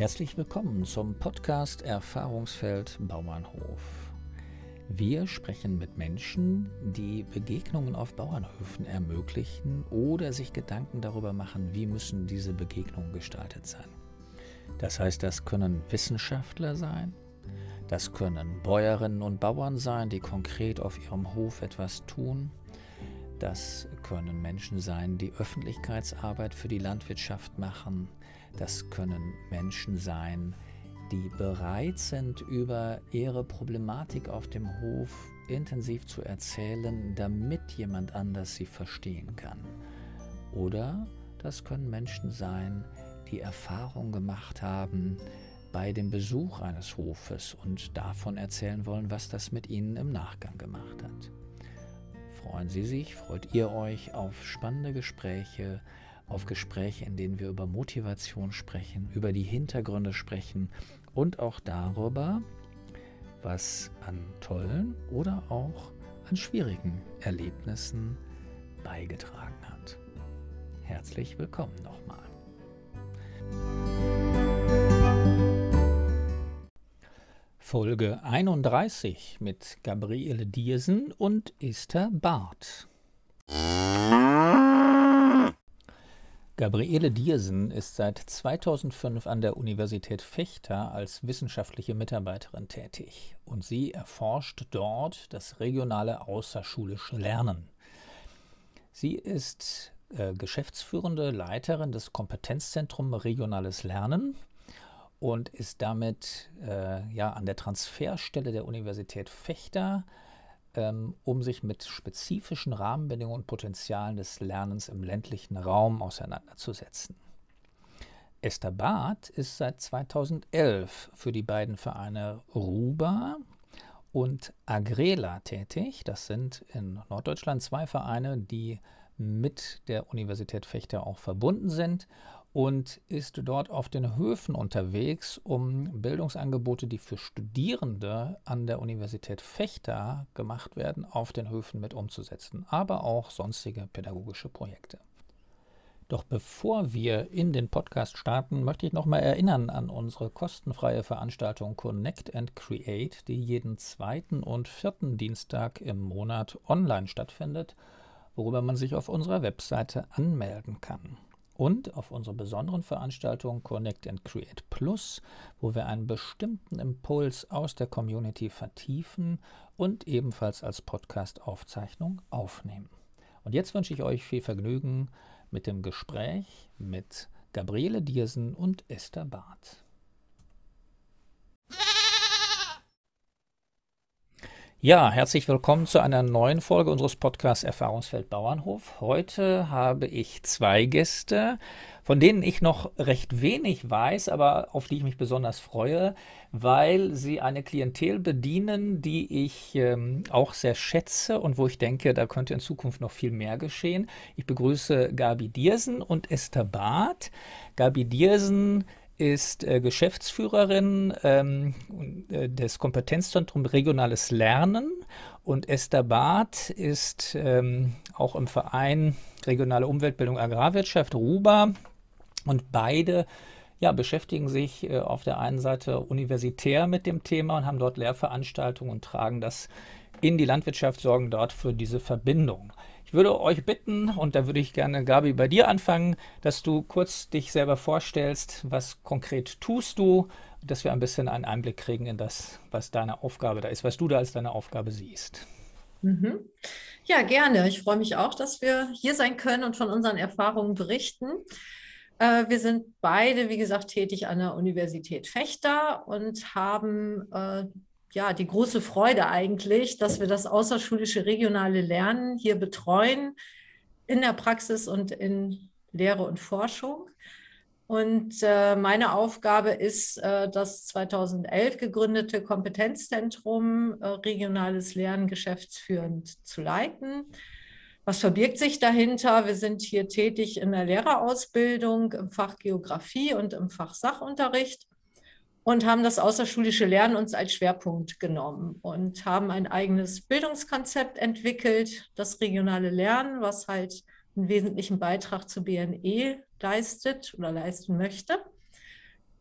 Herzlich willkommen zum Podcast Erfahrungsfeld Bauernhof. Wir sprechen mit Menschen, die Begegnungen auf Bauernhöfen ermöglichen oder sich Gedanken darüber machen, wie müssen diese Begegnungen gestaltet sein. Das heißt, das können Wissenschaftler sein, das können Bäuerinnen und Bauern sein, die konkret auf ihrem Hof etwas tun, das können Menschen sein, die Öffentlichkeitsarbeit für die Landwirtschaft machen, das können Menschen sein, die bereit sind, über ihre Problematik auf dem Hof intensiv zu erzählen, damit jemand anders sie verstehen kann. Oder das können Menschen sein, die Erfahrung gemacht haben bei dem Besuch eines Hofes und davon erzählen wollen, was das mit ihnen im Nachgang gemacht hat. Freuen Sie sich, freut ihr euch auf spannende Gespräche, auf Gespräche, in denen wir über Motivation sprechen, über die Hintergründe sprechen und auch darüber, was an tollen oder auch an schwierigen Erlebnissen beigetragen hat. Herzlich willkommen nochmal. Folge 31 mit Gabriele Diersen und Esther Barth. Gabriele Diersen ist seit 2005 an der Universität Fechter als wissenschaftliche Mitarbeiterin tätig und sie erforscht dort das regionale außerschulische Lernen. Sie ist äh, geschäftsführende Leiterin des Kompetenzzentrums Regionales Lernen und ist damit äh, ja, an der Transferstelle der Universität Fechter ähm, um sich mit spezifischen Rahmenbedingungen und Potenzialen des Lernens im ländlichen Raum auseinanderzusetzen. Esther Barth ist seit 2011 für die beiden Vereine Ruba und Agrela tätig. Das sind in Norddeutschland zwei Vereine, die mit der Universität Fechter auch verbunden sind und ist dort auf den Höfen unterwegs, um Bildungsangebote, die für Studierende an der Universität Fechter gemacht werden, auf den Höfen mit umzusetzen, aber auch sonstige pädagogische Projekte. Doch bevor wir in den Podcast starten, möchte ich nochmal erinnern an unsere kostenfreie Veranstaltung Connect and Create, die jeden zweiten und vierten Dienstag im Monat online stattfindet, worüber man sich auf unserer Webseite anmelden kann und auf unserer besonderen Veranstaltung Connect and Create Plus, wo wir einen bestimmten Impuls aus der Community vertiefen und ebenfalls als Podcast-Aufzeichnung aufnehmen. Und jetzt wünsche ich euch viel Vergnügen mit dem Gespräch mit Gabriele Diersen und Esther Barth. Ja, herzlich willkommen zu einer neuen Folge unseres Podcasts Erfahrungsfeld Bauernhof. Heute habe ich zwei Gäste, von denen ich noch recht wenig weiß, aber auf die ich mich besonders freue, weil sie eine Klientel bedienen, die ich ähm, auch sehr schätze und wo ich denke, da könnte in Zukunft noch viel mehr geschehen. Ich begrüße Gabi Diersen und Esther Barth. Gabi Diersen ist äh, Geschäftsführerin ähm, äh, des Kompetenzzentrums Regionales Lernen und Esther Barth ist ähm, auch im Verein Regionale Umweltbildung Agrarwirtschaft RUBA und beide ja, beschäftigen sich äh, auf der einen Seite universitär mit dem Thema und haben dort Lehrveranstaltungen und tragen das in die Landwirtschaft, sorgen dort für diese Verbindung. Ich würde euch bitten, und da würde ich gerne, Gabi, bei dir anfangen, dass du kurz dich selber vorstellst, was konkret tust du, dass wir ein bisschen einen Einblick kriegen in das, was deine Aufgabe da ist, was du da als deine Aufgabe siehst. Mhm. Ja, gerne. Ich freue mich auch, dass wir hier sein können und von unseren Erfahrungen berichten. Äh, wir sind beide, wie gesagt, tätig an der Universität Fechter und haben äh, ja, die große Freude eigentlich, dass wir das außerschulische regionale Lernen hier betreuen in der Praxis und in Lehre und Forschung. Und äh, meine Aufgabe ist, äh, das 2011 gegründete Kompetenzzentrum äh, Regionales Lernen geschäftsführend zu leiten. Was verbirgt sich dahinter? Wir sind hier tätig in der Lehrerausbildung im Fach Geografie und im Fach Sachunterricht und haben das außerschulische Lernen uns als Schwerpunkt genommen und haben ein eigenes Bildungskonzept entwickelt, das regionale Lernen, was halt einen wesentlichen Beitrag zu BNE leistet oder leisten möchte.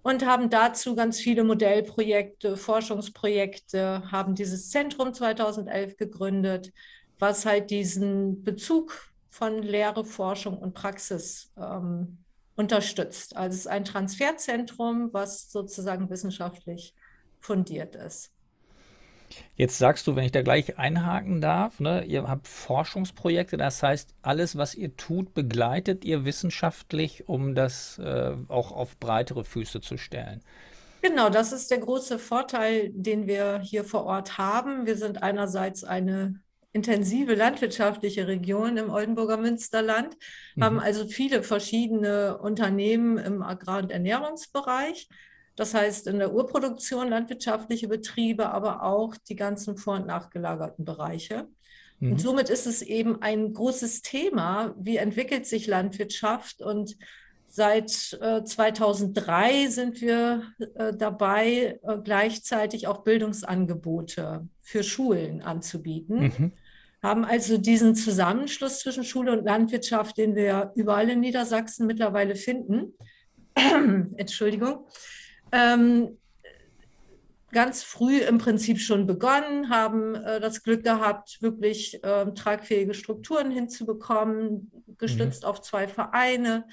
und haben dazu ganz viele Modellprojekte, Forschungsprojekte, haben dieses Zentrum 2011 gegründet, was halt diesen Bezug von Lehre, Forschung und Praxis ähm, unterstützt. Also es ist ein Transferzentrum, was sozusagen wissenschaftlich fundiert ist. Jetzt sagst du, wenn ich da gleich einhaken darf, ne, ihr habt Forschungsprojekte, das heißt, alles, was ihr tut, begleitet ihr wissenschaftlich, um das äh, auch auf breitere Füße zu stellen. Genau, das ist der große Vorteil, den wir hier vor Ort haben. Wir sind einerseits eine intensive landwirtschaftliche Region im Oldenburger Münsterland, mhm. haben also viele verschiedene Unternehmen im Agrar- und Ernährungsbereich das heißt, in der Urproduktion landwirtschaftliche Betriebe, aber auch die ganzen vor- und nachgelagerten Bereiche. Mhm. Und somit ist es eben ein großes Thema, wie entwickelt sich Landwirtschaft. Und seit äh, 2003 sind wir äh, dabei, äh, gleichzeitig auch Bildungsangebote für Schulen anzubieten. Mhm. Haben also diesen Zusammenschluss zwischen Schule und Landwirtschaft, den wir überall in Niedersachsen mittlerweile finden. Entschuldigung ähm, ganz früh im Prinzip schon begonnen, haben äh, das Glück gehabt, wirklich äh, tragfähige Strukturen hinzubekommen, gestützt mhm. auf zwei Vereine,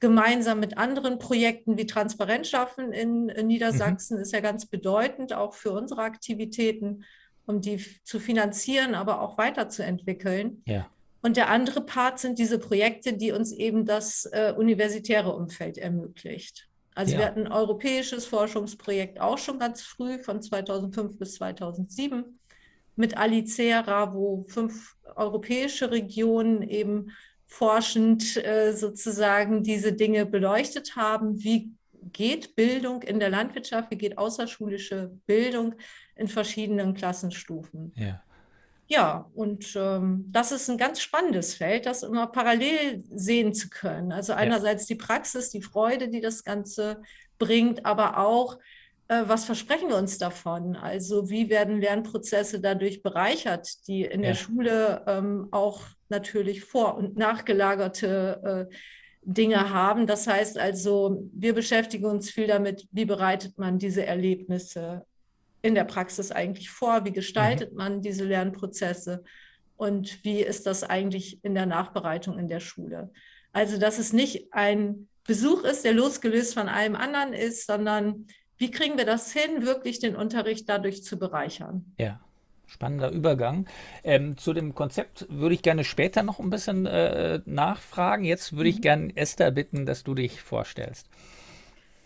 gemeinsam mit anderen Projekten wie Transparenz schaffen in, in Niedersachsen mhm. ist ja ganz bedeutend, auch für unsere Aktivitäten, um die zu finanzieren, aber auch weiterzuentwickeln. Ja. Und der andere Part sind diese Projekte, die uns eben das äh, universitäre Umfeld ermöglicht. Also ja. wir hatten ein europäisches Forschungsprojekt auch schon ganz früh, von 2005 bis 2007, mit Alicera, wo fünf europäische Regionen eben forschend äh, sozusagen diese Dinge beleuchtet haben. Wie geht Bildung in der Landwirtschaft, wie geht außerschulische Bildung in verschiedenen Klassenstufen? Ja. Ja, und ähm, das ist ein ganz spannendes Feld, das immer parallel sehen zu können. Also einerseits die Praxis, die Freude, die das Ganze bringt, aber auch, äh, was versprechen wir uns davon? Also wie werden Lernprozesse dadurch bereichert, die in ja. der Schule ähm, auch natürlich vor- und nachgelagerte äh, Dinge haben. Das heißt also, wir beschäftigen uns viel damit, wie bereitet man diese Erlebnisse in der Praxis eigentlich vor? Wie gestaltet mhm. man diese Lernprozesse? Und wie ist das eigentlich in der Nachbereitung in der Schule? Also, dass es nicht ein Besuch ist, der losgelöst von allem anderen ist, sondern wie kriegen wir das hin, wirklich den Unterricht dadurch zu bereichern? Ja. Spannender Übergang. Ähm, zu dem Konzept würde ich gerne später noch ein bisschen äh, nachfragen. Jetzt würde mhm. ich gerne Esther bitten, dass du dich vorstellst.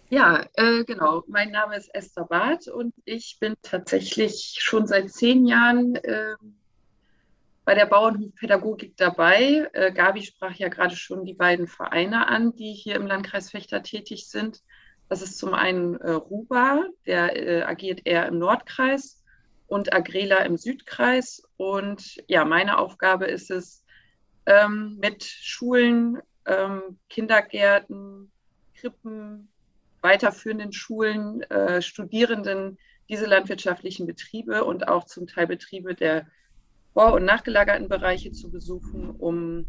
Ja, äh, genau. Mein Name ist Esther Barth und ich bin tatsächlich schon seit zehn Jahren äh, bei der Bauernhofpädagogik dabei. Äh, Gabi sprach ja gerade schon die beiden Vereine an, die hier im Landkreis Fechter tätig sind. Das ist zum einen äh, Ruba, der äh, agiert eher im Nordkreis und Agrela im Südkreis. Und ja, meine Aufgabe ist es, ähm, mit Schulen, ähm, Kindergärten, Krippen, weiterführenden Schulen, äh, Studierenden diese landwirtschaftlichen Betriebe und auch zum Teil Betriebe der vor- und nachgelagerten Bereiche zu besuchen, um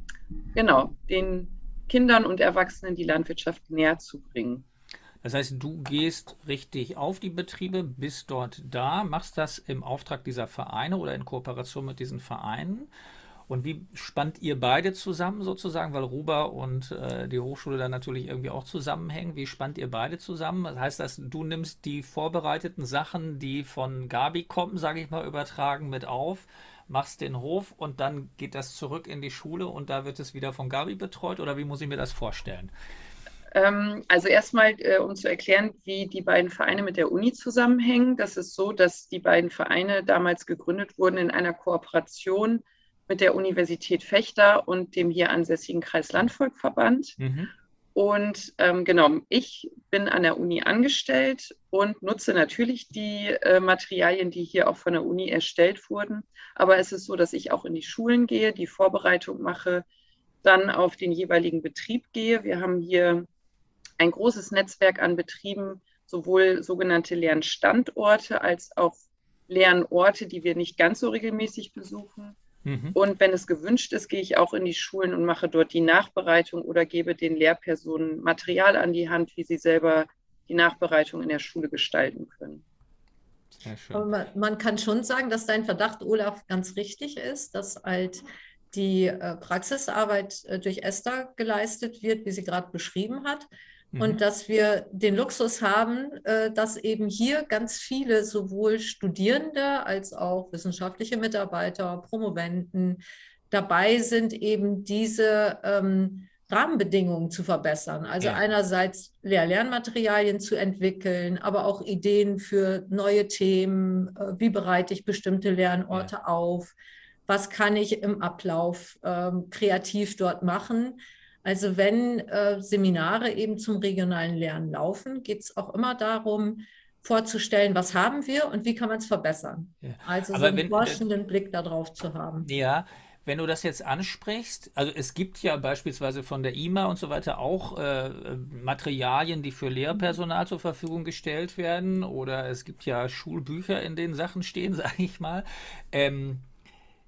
genau den Kindern und Erwachsenen die Landwirtschaft näher zu bringen. Das heißt, du gehst richtig auf die Betriebe, bist dort da, machst das im Auftrag dieser Vereine oder in Kooperation mit diesen Vereinen und wie spannt ihr beide zusammen sozusagen, weil Ruba und äh, die Hochschule dann natürlich irgendwie auch zusammenhängen? Wie spannt ihr beide zusammen? Das heißt, dass du nimmst die vorbereiteten Sachen, die von Gabi kommen, sage ich mal, übertragen mit auf, machst den Hof und dann geht das zurück in die Schule und da wird es wieder von Gabi betreut oder wie muss ich mir das vorstellen? Ähm, also erstmal, äh, um zu erklären, wie die beiden Vereine mit der Uni zusammenhängen. Das ist so, dass die beiden Vereine damals gegründet wurden in einer Kooperation mit der Universität Fechter und dem hier ansässigen Kreislandvolkverband. Mhm. Und ähm, genau, ich bin an der Uni angestellt und nutze natürlich die äh, Materialien, die hier auch von der Uni erstellt wurden. Aber es ist so, dass ich auch in die Schulen gehe, die Vorbereitung mache, dann auf den jeweiligen Betrieb gehe. Wir haben hier ein großes Netzwerk an Betrieben, sowohl sogenannte Lernstandorte als auch Lernorte, die wir nicht ganz so regelmäßig besuchen. Mhm. Und wenn es gewünscht ist, gehe ich auch in die Schulen und mache dort die Nachbereitung oder gebe den Lehrpersonen Material an die Hand, wie sie selber die Nachbereitung in der Schule gestalten können. Man, man, kann schon sagen, dass dein Verdacht, Olaf, ganz richtig ist, dass halt die äh, Praxisarbeit äh, durch Esther geleistet wird, wie sie gerade beschrieben hat. Mhm. Und dass wir den Luxus haben, äh, dass eben hier ganz viele sowohl Studierende als auch wissenschaftliche Mitarbeiter, Promoventen dabei sind, eben diese ähm, Rahmenbedingungen zu verbessern. Also ja. einerseits Lehr-Lernmaterialien zu entwickeln, aber auch Ideen für neue Themen. Äh, wie bereite ich bestimmte Lernorte ja. auf? Was kann ich im Ablauf ähm, kreativ dort machen? Also wenn äh, Seminare eben zum regionalen Lernen laufen, geht es auch immer darum, vorzustellen, was haben wir und wie kann man es verbessern. Ja. Also aber so einen wenn, forschenden Blick darauf zu haben. Ja, wenn du das jetzt ansprichst, also es gibt ja beispielsweise von der IMA und so weiter auch äh, Materialien, die für Lehrpersonal zur Verfügung gestellt werden oder es gibt ja Schulbücher, in denen Sachen stehen, sage ich mal. Ähm,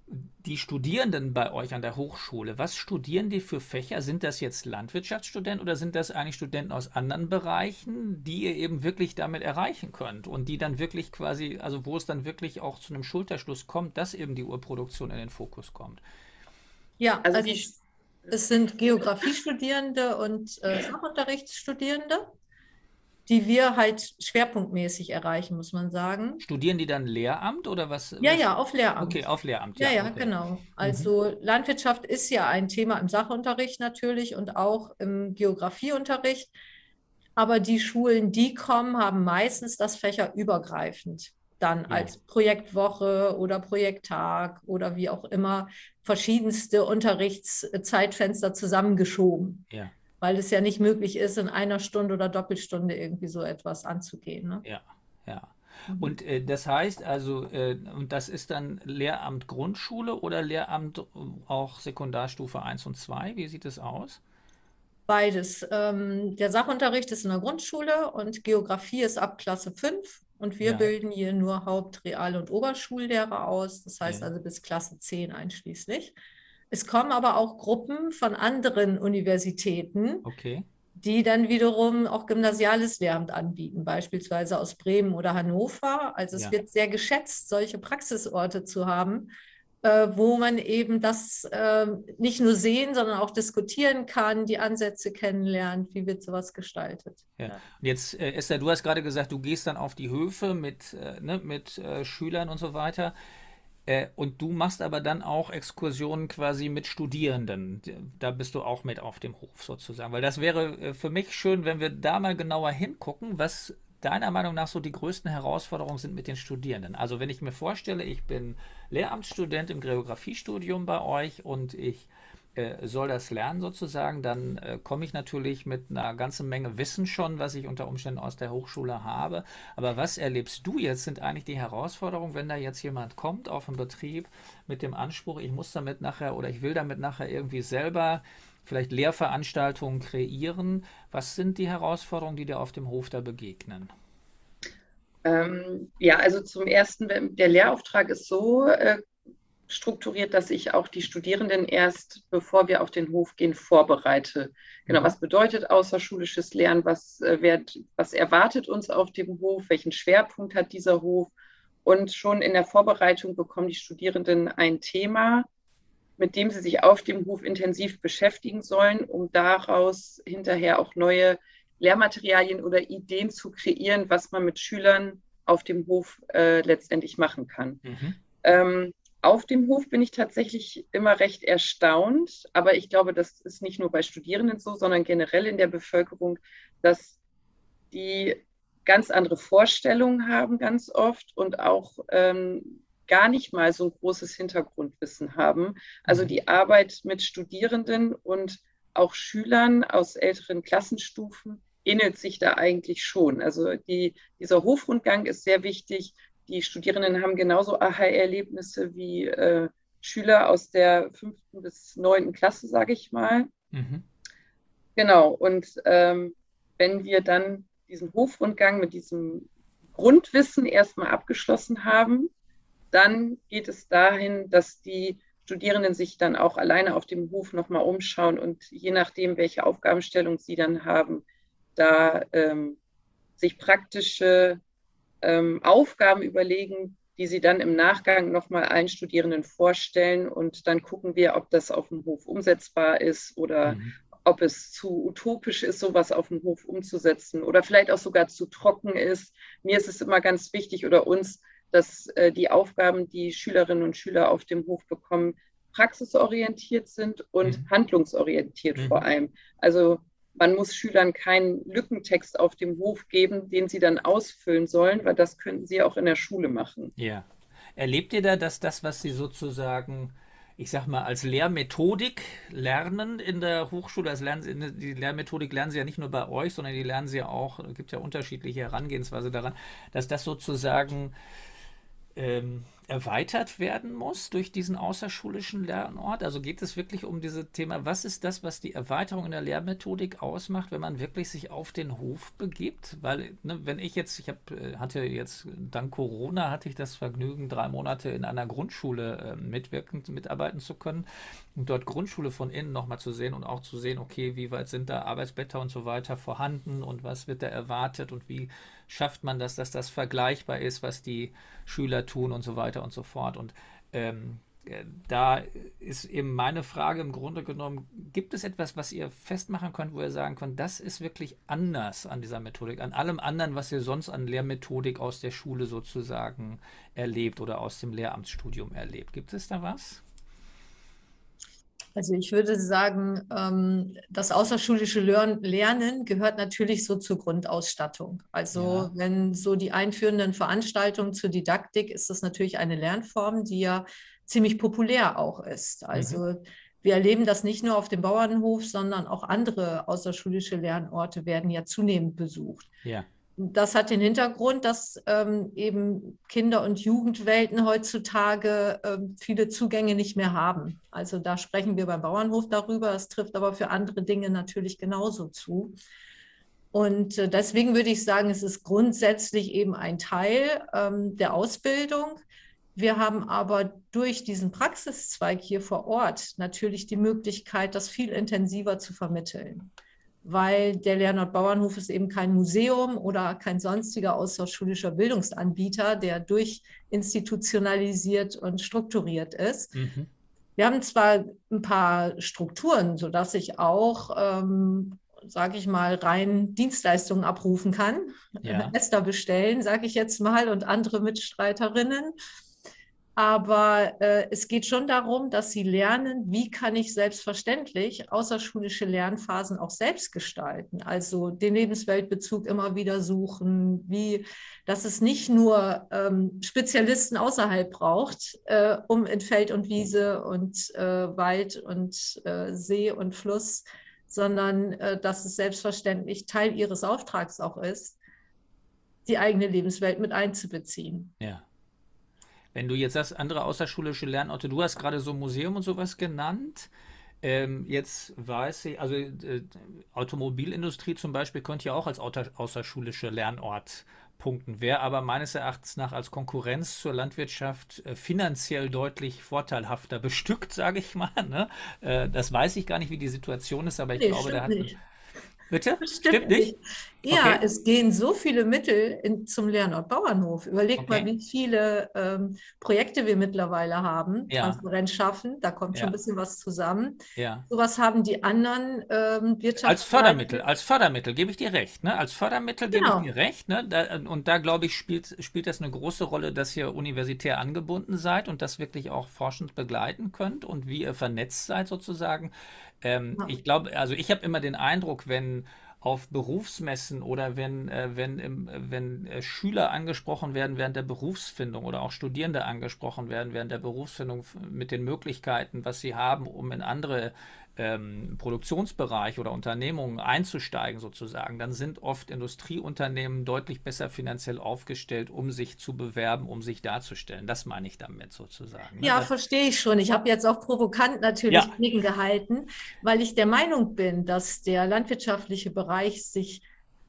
die Studierenden bei euch an der Hochschule, was studieren die für Fächer? Sind das jetzt Landwirtschaftsstudenten oder sind das eigentlich Studenten aus anderen Bereichen, die ihr eben wirklich damit erreichen könnt und die dann wirklich quasi, also wo es dann wirklich auch zu einem Schulterschluss kommt, dass eben die Urproduktion in den Fokus kommt? Ja, also, also es sind Geografiestudierende und äh, Sachunterrichtsstudierende die wir halt schwerpunktmäßig erreichen, muss man sagen. Studieren die dann Lehramt oder was? Ja, was? ja, auf Lehramt. Okay, auf Lehramt. Ja, ja, okay. genau. Also mhm. Landwirtschaft ist ja ein Thema im Sachunterricht natürlich und auch im Geografieunterricht. Aber die Schulen, die kommen, haben meistens das fächerübergreifend dann ja. als Projektwoche oder Projekttag oder wie auch immer verschiedenste Unterrichtszeitfenster zusammengeschoben. Ja weil es ja nicht möglich ist, in einer Stunde oder Doppelstunde irgendwie so etwas anzugehen. Ne? Ja, ja. Mhm. Und äh, das heißt also, äh, und das ist dann Lehramt Grundschule oder Lehramt äh, auch Sekundarstufe 1 und 2? Wie sieht es aus? Beides. Ähm, der Sachunterricht ist in der Grundschule und Geografie ist ab Klasse 5 und wir ja. bilden hier nur Haupt-, Real- und Oberschullehrer aus, das heißt ja. also bis Klasse 10 einschließlich. Es kommen aber auch Gruppen von anderen Universitäten, okay. die dann wiederum auch gymnasiales Lehramt anbieten, beispielsweise aus Bremen oder Hannover. Also es ja. wird sehr geschätzt, solche Praxisorte zu haben, äh, wo man eben das äh, nicht nur sehen, sondern auch diskutieren kann, die Ansätze kennenlernt, wie wird sowas gestaltet. Ja. Und jetzt, äh, Esther, du hast gerade gesagt, du gehst dann auf die Höfe mit, äh, ne, mit äh, Schülern und so weiter. Äh, und du machst aber dann auch Exkursionen quasi mit Studierenden. Da bist du auch mit auf dem Hof sozusagen. Weil das wäre äh, für mich schön, wenn wir da mal genauer hingucken, was deiner Meinung nach so die größten Herausforderungen sind mit den Studierenden. Also wenn ich mir vorstelle, ich bin Lehramtsstudent im Geografiestudium bei euch und ich äh, soll das lernen sozusagen, dann äh, komme ich natürlich mit einer ganzen Menge Wissen schon, was ich unter Umständen aus der Hochschule habe. Aber was erlebst du jetzt, sind eigentlich die Herausforderungen, wenn da jetzt jemand kommt auf den Betrieb mit dem Anspruch, ich muss damit nachher oder ich will damit nachher irgendwie selber vielleicht Lehrveranstaltungen kreieren. Was sind die Herausforderungen, die dir auf dem Hof da begegnen? Ähm, ja, also zum ersten, der Lehrauftrag ist so äh, strukturiert, dass ich auch die Studierenden erst, bevor wir auf den Hof gehen, vorbereite. Genau, mhm. was bedeutet außerschulisches Lernen? Was, äh, wird, was erwartet uns auf dem Hof? Welchen Schwerpunkt hat dieser Hof? Und schon in der Vorbereitung bekommen die Studierenden ein Thema, mit dem sie sich auf dem Hof intensiv beschäftigen sollen, um daraus hinterher auch neue Lehrmaterialien oder Ideen zu kreieren, was man mit Schülern auf dem Hof äh, letztendlich machen kann. Mhm. Ähm, auf dem Hof bin ich tatsächlich immer recht erstaunt, aber ich glaube, das ist nicht nur bei Studierenden so, sondern generell in der Bevölkerung, dass die ganz andere Vorstellungen haben ganz oft und auch ähm, gar nicht mal so ein großes Hintergrundwissen haben. Also mhm. die Arbeit mit Studierenden und auch Schülern aus älteren Klassenstufen ähnelt sich da eigentlich schon. Also die, dieser Hofrundgang ist sehr wichtig, die Studierenden haben genauso Aha-Erlebnisse wie äh, Schüler aus der fünften bis neunten Klasse, sage ich mal. Mhm. Genau, und ähm, wenn wir dann diesen Hofrundgang mit diesem Grundwissen erstmal abgeschlossen haben, dann geht es dahin, dass die Studierenden sich dann auch alleine auf dem Hof nochmal umschauen und je nachdem, welche Aufgabenstellung sie dann haben, da ähm, sich praktische ähm, Aufgaben überlegen, die sie dann im Nachgang nochmal allen Studierenden vorstellen und dann gucken wir, ob das auf dem Hof umsetzbar ist oder mhm. ob es zu utopisch ist, sowas auf dem Hof umzusetzen oder vielleicht auch sogar zu trocken ist. Mir ist es immer ganz wichtig oder uns, dass äh, die Aufgaben, die Schülerinnen und Schüler auf dem Hof bekommen, praxisorientiert sind und mhm. handlungsorientiert mhm. vor allem. Also man muss Schülern keinen Lückentext auf dem Hof geben, den sie dann ausfüllen sollen, weil das könnten sie auch in der Schule machen. Ja. Erlebt ihr da, dass das, was sie sozusagen, ich sag mal, als Lehrmethodik lernen in der Hochschule, als lernen, die Lehrmethodik lernen sie ja nicht nur bei euch, sondern die lernen sie auch, es gibt ja unterschiedliche Herangehensweise daran, dass das sozusagen ähm, erweitert werden muss durch diesen außerschulischen Lernort? Also geht es wirklich um dieses Thema, was ist das, was die Erweiterung in der Lehrmethodik ausmacht, wenn man wirklich sich auf den Hof begibt? Weil, ne, wenn ich jetzt, ich hab, äh, hatte jetzt, dank Corona hatte ich das Vergnügen, drei Monate in einer Grundschule äh, mitwirken, mitarbeiten zu können und dort Grundschule von innen nochmal zu sehen und auch zu sehen, okay, wie weit sind da Arbeitsblätter und so weiter vorhanden und was wird da erwartet und wie schafft man das, dass das vergleichbar ist, was die Schüler tun und so weiter und so fort. Und ähm, äh, da ist eben meine Frage im Grunde genommen, gibt es etwas, was ihr festmachen könnt, wo ihr sagen könnt, das ist wirklich anders an dieser Methodik, an allem anderen, was ihr sonst an Lehrmethodik aus der Schule sozusagen erlebt oder aus dem Lehramtsstudium erlebt? Gibt es da was? Also ich würde sagen, ähm, das außerschulische Lernen gehört natürlich so zur Grundausstattung. Also ja. wenn so die einführenden Veranstaltungen zur Didaktik ist das natürlich eine Lernform, die ja ziemlich populär auch ist. Also mhm. wir erleben das nicht nur auf dem Bauernhof, sondern auch andere außerschulische Lernorte werden ja zunehmend besucht. Ja. Das hat den Hintergrund, dass ähm, eben Kinder- und Jugendwelten heutzutage ähm, viele Zugänge nicht mehr haben. Also da sprechen wir beim Bauernhof darüber. Es trifft aber für andere Dinge natürlich genauso zu. Und äh, deswegen würde ich sagen, es ist grundsätzlich eben ein Teil ähm, der Ausbildung. Wir haben aber durch diesen Praxiszweig hier vor Ort natürlich die Möglichkeit, das viel intensiver zu vermitteln weil der Leonhard Bauernhof ist eben kein Museum oder kein sonstiger außerschulischer Bildungsanbieter, der durchinstitutionalisiert und strukturiert ist. Mhm. Wir haben zwar ein paar Strukturen, sodass ich auch, ähm, sage ich mal, rein Dienstleistungen abrufen kann, ja. Esther bestellen, sage ich jetzt mal, und andere Mitstreiterinnen. Aber äh, es geht schon darum, dass sie lernen, wie kann ich selbstverständlich außerschulische Lernphasen auch selbst gestalten. Also den Lebensweltbezug immer wieder suchen, wie, dass es nicht nur ähm, Spezialisten außerhalb braucht, äh, um in Feld und Wiese und äh, Wald und äh, See und Fluss, sondern äh, dass es selbstverständlich Teil ihres Auftrags auch ist, die eigene Lebenswelt mit einzubeziehen. Ja. Wenn du jetzt sagst, andere außerschulische Lernorte, du hast gerade so ein Museum und sowas genannt. Ähm, jetzt weiß ich, also äh, Automobilindustrie zum Beispiel könnte ja auch als außerschulische Lernort punkten, wäre aber meines Erachtens nach als Konkurrenz zur Landwirtschaft äh, finanziell deutlich vorteilhafter bestückt, sage ich mal. Ne? Äh, das weiß ich gar nicht, wie die Situation ist, aber ich nee, glaube, da hat. Nicht. Bitte? Das stimmt, stimmt nicht? Ja, okay. es gehen so viele Mittel in, zum Lernort Bauernhof. Überleg okay. mal, wie viele ähm, Projekte wir mittlerweile haben, ja. Transparenz schaffen, da kommt ja. schon ein bisschen was zusammen. Ja. Sowas haben die anderen ähm, Wirtschafts Als Fördermittel, als Fördermittel gebe ich dir recht. Ne? Als Fördermittel genau. gebe ich dir recht. Ne? Da, und da, glaube ich, spielt, spielt das eine große Rolle, dass ihr universitär angebunden seid und das wirklich auch forschend begleiten könnt und wie ihr vernetzt seid sozusagen. Ähm, ja. Ich glaube, also ich habe immer den Eindruck, wenn auf Berufsmessen oder wenn, äh, wenn, im, wenn äh, Schüler angesprochen werden während der Berufsfindung oder auch Studierende angesprochen werden während der Berufsfindung mit den Möglichkeiten, was sie haben, um in andere ähm, Produktionsbereich oder Unternehmungen einzusteigen sozusagen, dann sind oft Industrieunternehmen deutlich besser finanziell aufgestellt, um sich zu bewerben, um sich darzustellen. Das meine ich damit sozusagen. Ne? Ja, das verstehe ich schon. Ich habe jetzt auch provokant natürlich ja. gegengehalten, weil ich der Meinung bin, dass der landwirtschaftliche Bereich sich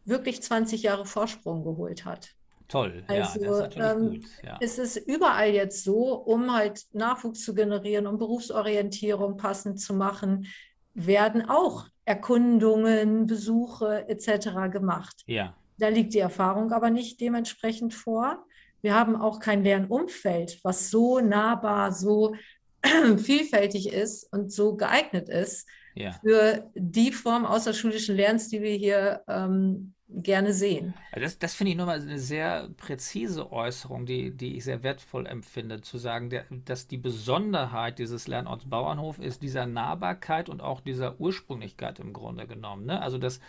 wirklich 20 Jahre Vorsprung geholt hat. Toll, also, ja, das ist natürlich ähm, gut. Ja. Es ist überall jetzt so, um halt Nachwuchs zu generieren, um Berufsorientierung passend zu machen, werden auch Erkundungen, Besuche etc. gemacht. Ja. Da liegt die Erfahrung aber nicht dementsprechend vor. Wir haben auch kein Lernumfeld, was so nahbar, so vielfältig ist und so geeignet ist ja. für die Form außerschulischen Lernens, die wir hier ähm, gerne sehen. Das, das finde ich nochmal eine sehr präzise Äußerung, die, die ich sehr wertvoll empfinde, zu sagen, der, dass die Besonderheit dieses Lernorts Bauernhof ist dieser Nahbarkeit und auch dieser Ursprünglichkeit im Grunde genommen. Ne? Also das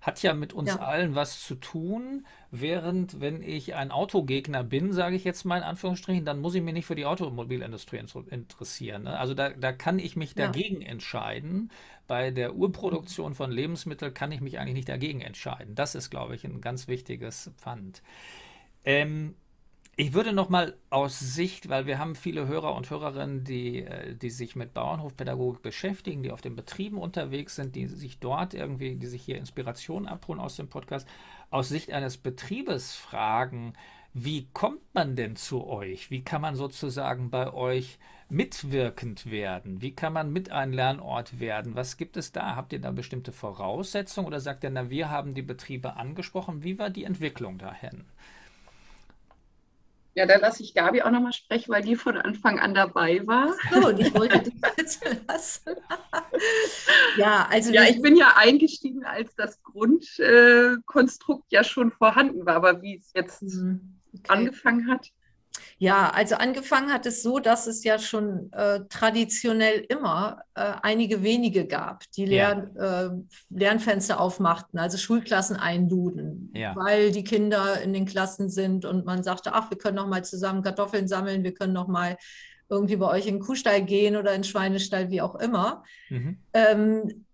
hat ja mit uns ja. allen was zu tun, während wenn ich ein Autogegner bin, sage ich jetzt mal in Anführungsstrichen, dann muss ich mich nicht für die Automobilindustrie interessieren. Ne? Also da, da kann ich mich dagegen ja. entscheiden. Bei der Urproduktion von Lebensmitteln kann ich mich eigentlich nicht dagegen entscheiden. Das ist, glaube ich, ein ganz wichtiges Pfand. Ähm, ich würde noch mal aus Sicht, weil wir haben viele Hörer und Hörerinnen, die, äh, die sich mit Bauernhofpädagogik beschäftigen, die auf den Betrieben unterwegs sind, die sich dort irgendwie, die sich hier Inspiration abholen aus dem Podcast, aus Sicht eines Betriebes fragen, wie kommt man denn zu euch? Wie kann man sozusagen bei euch mitwirkend werden? Wie kann man mit ein Lernort werden? Was gibt es da? Habt ihr da bestimmte Voraussetzungen oder sagt ihr, na, wir haben die Betriebe angesprochen? Wie war die Entwicklung dahin? Ja, da lasse ich Gabi auch nochmal sprechen, weil die von Anfang an dabei war. So, und ich wollte dich jetzt lassen. ja, also ja, ich bin ja eingestiegen, als das Grundkonstrukt äh, ja schon vorhanden war, aber wie es jetzt mhm, okay. angefangen hat. Ja, also angefangen hat es so, dass es ja schon äh, traditionell immer äh, einige wenige gab, die Lern, ja. äh, Lernfenster aufmachten, also Schulklassen einluden, ja. weil die Kinder in den Klassen sind und man sagte, ach, wir können noch mal zusammen Kartoffeln sammeln, wir können noch mal irgendwie bei euch in den Kuhstall gehen oder in den Schweinestall, wie auch immer. Mhm. Ähm,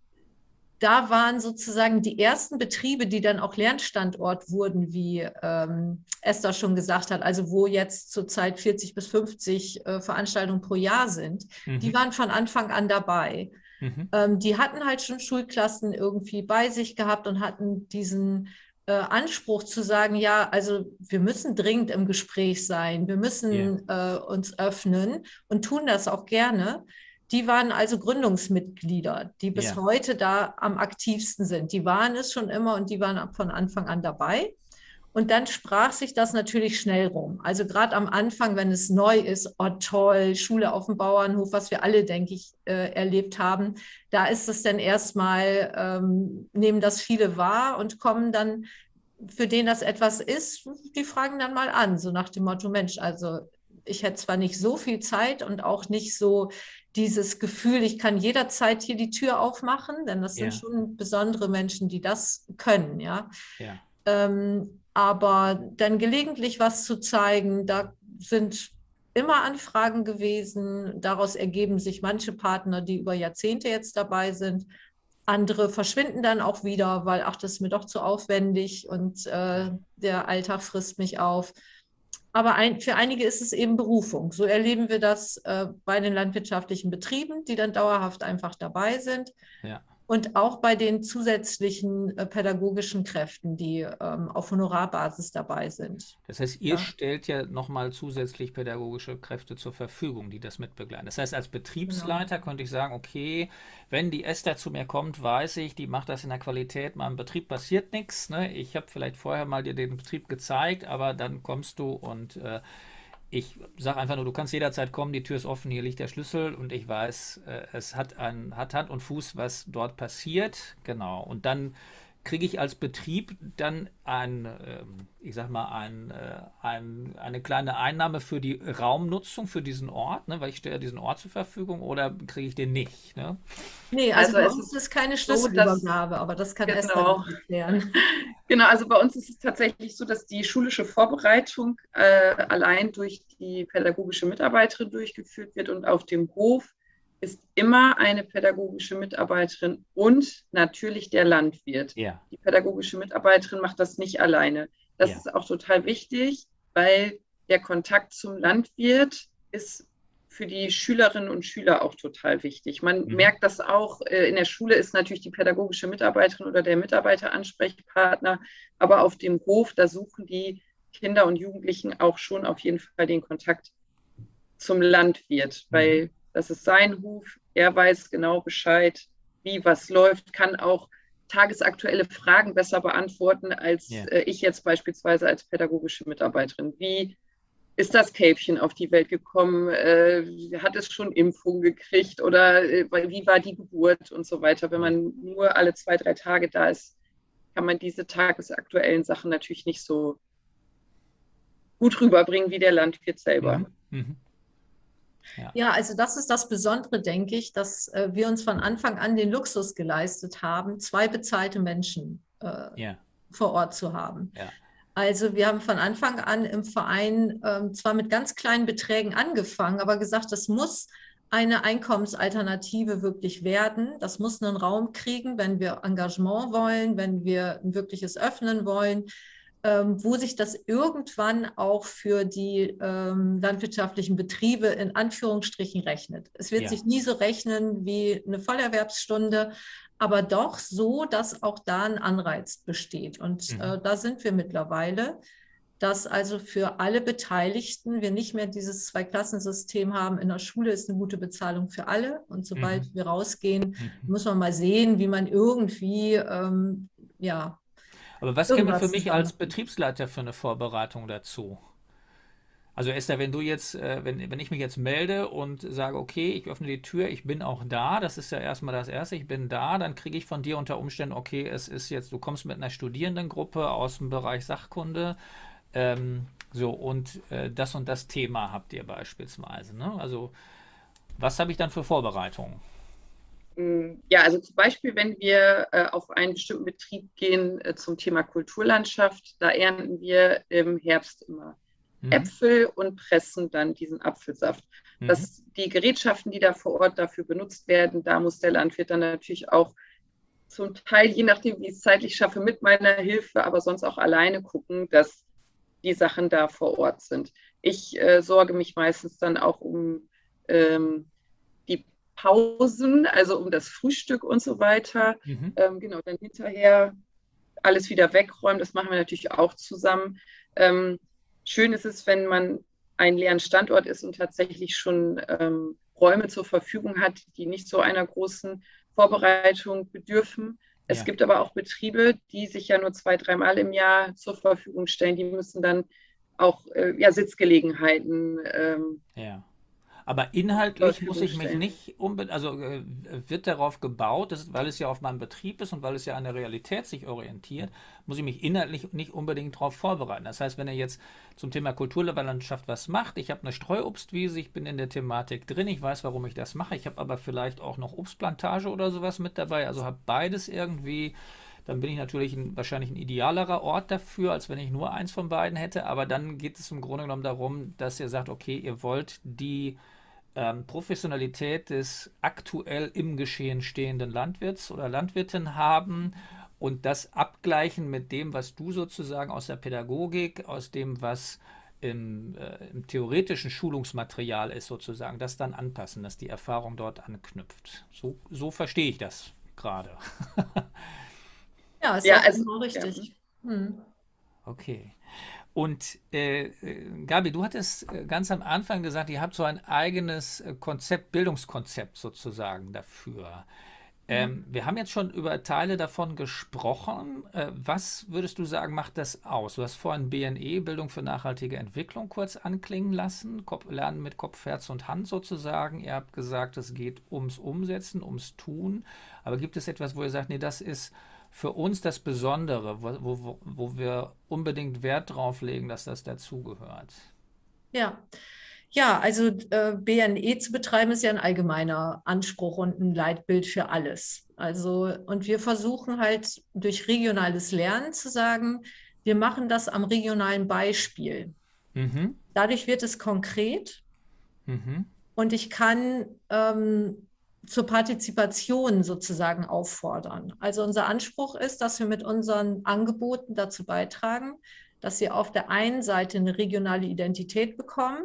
da waren sozusagen die ersten Betriebe, die dann auch Lernstandort wurden, wie ähm, Esther schon gesagt hat, also wo jetzt zurzeit 40 bis 50 äh, Veranstaltungen pro Jahr sind, mhm. die waren von Anfang an dabei. Mhm. Ähm, die hatten halt schon Schulklassen irgendwie bei sich gehabt und hatten diesen äh, Anspruch zu sagen, ja, also wir müssen dringend im Gespräch sein, wir müssen yeah. äh, uns öffnen und tun das auch gerne. Die waren also Gründungsmitglieder, die bis ja. heute da am aktivsten sind. Die waren es schon immer und die waren von Anfang an dabei. Und dann sprach sich das natürlich schnell rum. Also gerade am Anfang, wenn es neu ist, oh toll, Schule auf dem Bauernhof, was wir alle, denke ich, äh, erlebt haben, da ist es dann erstmal, ähm, nehmen das viele wahr und kommen dann, für den das etwas ist, die fragen dann mal an, so nach dem Motto, Mensch, also ich hätte zwar nicht so viel Zeit und auch nicht so dieses Gefühl, ich kann jederzeit hier die Tür aufmachen, denn das ja. sind schon besondere Menschen, die das können, ja. ja. Ähm, aber dann gelegentlich was zu zeigen, da sind immer Anfragen gewesen. Daraus ergeben sich manche Partner, die über Jahrzehnte jetzt dabei sind. Andere verschwinden dann auch wieder, weil, ach, das ist mir doch zu aufwendig und äh, der Alltag frisst mich auf. Aber ein, für einige ist es eben Berufung. So erleben wir das äh, bei den landwirtschaftlichen Betrieben, die dann dauerhaft einfach dabei sind. Ja und auch bei den zusätzlichen äh, pädagogischen Kräften, die ähm, auf Honorarbasis dabei sind. Das heißt, ihr ja. stellt ja nochmal zusätzlich pädagogische Kräfte zur Verfügung, die das mitbegleiten. Das heißt, als Betriebsleiter genau. könnte ich sagen, okay, wenn die Esther zu mir kommt, weiß ich, die macht das in der Qualität, meinem Betrieb passiert nichts. Ne? Ich habe vielleicht vorher mal dir den Betrieb gezeigt, aber dann kommst du und äh, ich sage einfach nur, du kannst jederzeit kommen, die Tür ist offen, hier liegt der Schlüssel und ich weiß, äh, es hat, ein, hat Hand und Fuß, was dort passiert. Genau. Und dann kriege ich als Betrieb dann ein, ähm, ich sag mal, ein, äh, ein, eine kleine Einnahme für die Raumnutzung für diesen Ort, ne? weil ich stelle diesen Ort zur Verfügung oder kriege ich den nicht? Ne? Nee, also, also bei uns ist keine Schlüsselübergabe, so, aber das kann genau. Esther erklären. Genau, also bei uns ist es tatsächlich so, dass die schulische Vorbereitung äh, allein durch die pädagogische Mitarbeiterin durchgeführt wird und auf dem Hof ist immer eine pädagogische Mitarbeiterin und natürlich der Landwirt. Ja. Die pädagogische Mitarbeiterin macht das nicht alleine. Das ja. ist auch total wichtig, weil der Kontakt zum Landwirt ist für die Schülerinnen und Schüler auch total wichtig. Man mhm. merkt das auch, äh, in der Schule ist natürlich die pädagogische Mitarbeiterin oder der Mitarbeiter Ansprechpartner, aber auf dem Hof, da suchen die Kinder und Jugendlichen auch schon auf jeden Fall den Kontakt zum Landwirt, mhm. weil das ist sein Hof. Er weiß genau Bescheid, wie was läuft, kann auch tagesaktuelle Fragen besser beantworten als yeah. äh, ich jetzt beispielsweise als pädagogische Mitarbeiterin. Wie ist das Kälbchen auf die Welt gekommen? Äh, hat es schon Impfung gekriegt oder äh, wie war die Geburt und so weiter? Wenn man nur alle zwei, drei Tage da ist, kann man diese tagesaktuellen Sachen natürlich nicht so gut rüberbringen wie der Landwirt selber. Mhm. Mhm. Ja. ja. also das ist das Besondere, denke ich, dass äh, wir uns von Anfang an den Luxus geleistet haben, zwei bezahlte Menschen äh, ja. vor Ort zu haben. Ja. Also wir haben von Anfang an im Verein äh, zwar mit ganz kleinen Beträgen angefangen, aber gesagt, das muss eine Einkommensalternative wirklich werden. Das muss einen Raum kriegen, wenn wir Engagement wollen, wenn wir ein wirkliches Öffnen wollen, wo sich das irgendwann auch für die ähm, landwirtschaftlichen Betriebe in Anführungsstrichen rechnet. Es wird ja. sich nie so rechnen wie eine Vollerwerbsstunde, aber doch so, dass auch da ein Anreiz besteht. Und mhm. äh, da sind wir mittlerweile, dass also für alle Beteiligten wir nicht mehr dieses Zweiklassensystem haben. In der Schule ist eine gute Bezahlung für alle. Und sobald mhm. wir rausgehen, mhm. muss man mal sehen, wie man irgendwie ähm, ja, aber was käme für mich als Betriebsleiter für eine Vorbereitung dazu? Also Esther, wenn du jetzt, äh, wenn, wenn ich mich jetzt melde und sage, okay, ich öffne die Tür, ich bin auch da, das ist ja erstmal das Erste, ich bin da, dann kriege ich von dir unter Umständen, okay, es ist jetzt, du kommst mit einer Studierendengruppe aus dem Bereich Sachkunde, ähm, so, und äh, das und das Thema habt ihr beispielsweise. Ne? Also, was habe ich dann für Vorbereitungen? Mm, ja, also zum Beispiel, wenn wir äh, auf einen bestimmten Betrieb gehen äh, zum Thema Kulturlandschaft, da ernten wir im Herbst immer mhm. Äpfel und pressen dann diesen Apfelsaft. Mhm. Das, die Gerätschaften, die da vor Ort dafür benutzt werden, da muss der Landwirt dann natürlich auch zum Teil, je nachdem, wie ich es zeitlich schaffe, mit meiner Hilfe, aber sonst auch alleine gucken, dass die Sachen da vor Ort sind. Ich äh, sorge mich meistens dann auch um ähm, Pausen, also um das Frühstück und so weiter. Mhm. Ähm, genau, dann hinterher alles wieder wegräumen. Das machen wir natürlich auch zusammen. Ähm, schön ist es, wenn man ein leeren Standort ist und tatsächlich schon ähm, Räume zur Verfügung hat, die nicht so einer großen Vorbereitung bedürfen. Es ja. gibt aber auch Betriebe, die sich ja nur zwei, dreimal im Jahr zur Verfügung stellen. Die müssen dann auch äh, ja, Sitzgelegenheiten ähm, ja. Aber inhaltlich muss ich mich nicht unbedingt, also äh, wird darauf gebaut, dass, weil es ja auf meinem Betrieb ist und weil es ja an der Realität sich orientiert, muss ich mich inhaltlich nicht unbedingt darauf vorbereiten. Das heißt, wenn er jetzt zum Thema Kulturlandschaft was macht, ich habe eine Streuobstwiese, ich bin in der Thematik drin, ich weiß, warum ich das mache, ich habe aber vielleicht auch noch Obstplantage oder sowas mit dabei, also habe beides irgendwie dann bin ich natürlich ein, wahrscheinlich ein idealerer Ort dafür, als wenn ich nur eins von beiden hätte. Aber dann geht es im Grunde genommen darum, dass ihr sagt, okay, ihr wollt die ähm, Professionalität des aktuell im Geschehen stehenden Landwirts oder Landwirtin haben und das abgleichen mit dem, was du sozusagen aus der Pädagogik, aus dem, was im, äh, im theoretischen Schulungsmaterial ist, sozusagen, das dann anpassen, dass die Erfahrung dort anknüpft. So, so verstehe ich das gerade. ja, ist ja also, genau richtig. Ja. Hm. Okay. Und äh, äh, Gabi, du hattest äh, ganz am Anfang gesagt, ihr habt so ein eigenes äh, Konzept, Bildungskonzept sozusagen dafür. Ähm, mhm. Wir haben jetzt schon über Teile davon gesprochen. Äh, was würdest du sagen, macht das aus? Du hast vorhin BNE, Bildung für nachhaltige Entwicklung, kurz anklingen lassen. Kopf, Lernen mit Kopf, Herz und Hand sozusagen. Ihr habt gesagt, es geht ums Umsetzen, ums Tun. Aber gibt es etwas, wo ihr sagt, nee, das ist für uns das Besondere, wo, wo, wo wir unbedingt Wert drauf legen, dass das dazugehört? Ja. Ja, also äh, BNE zu betreiben ist ja ein allgemeiner Anspruch und ein Leitbild für alles. Also, und wir versuchen halt durch regionales Lernen zu sagen, wir machen das am regionalen Beispiel. Mhm. Dadurch wird es konkret mhm. und ich kann ähm, zur Partizipation sozusagen auffordern. Also unser Anspruch ist, dass wir mit unseren Angeboten dazu beitragen, dass sie auf der einen Seite eine regionale Identität bekommen.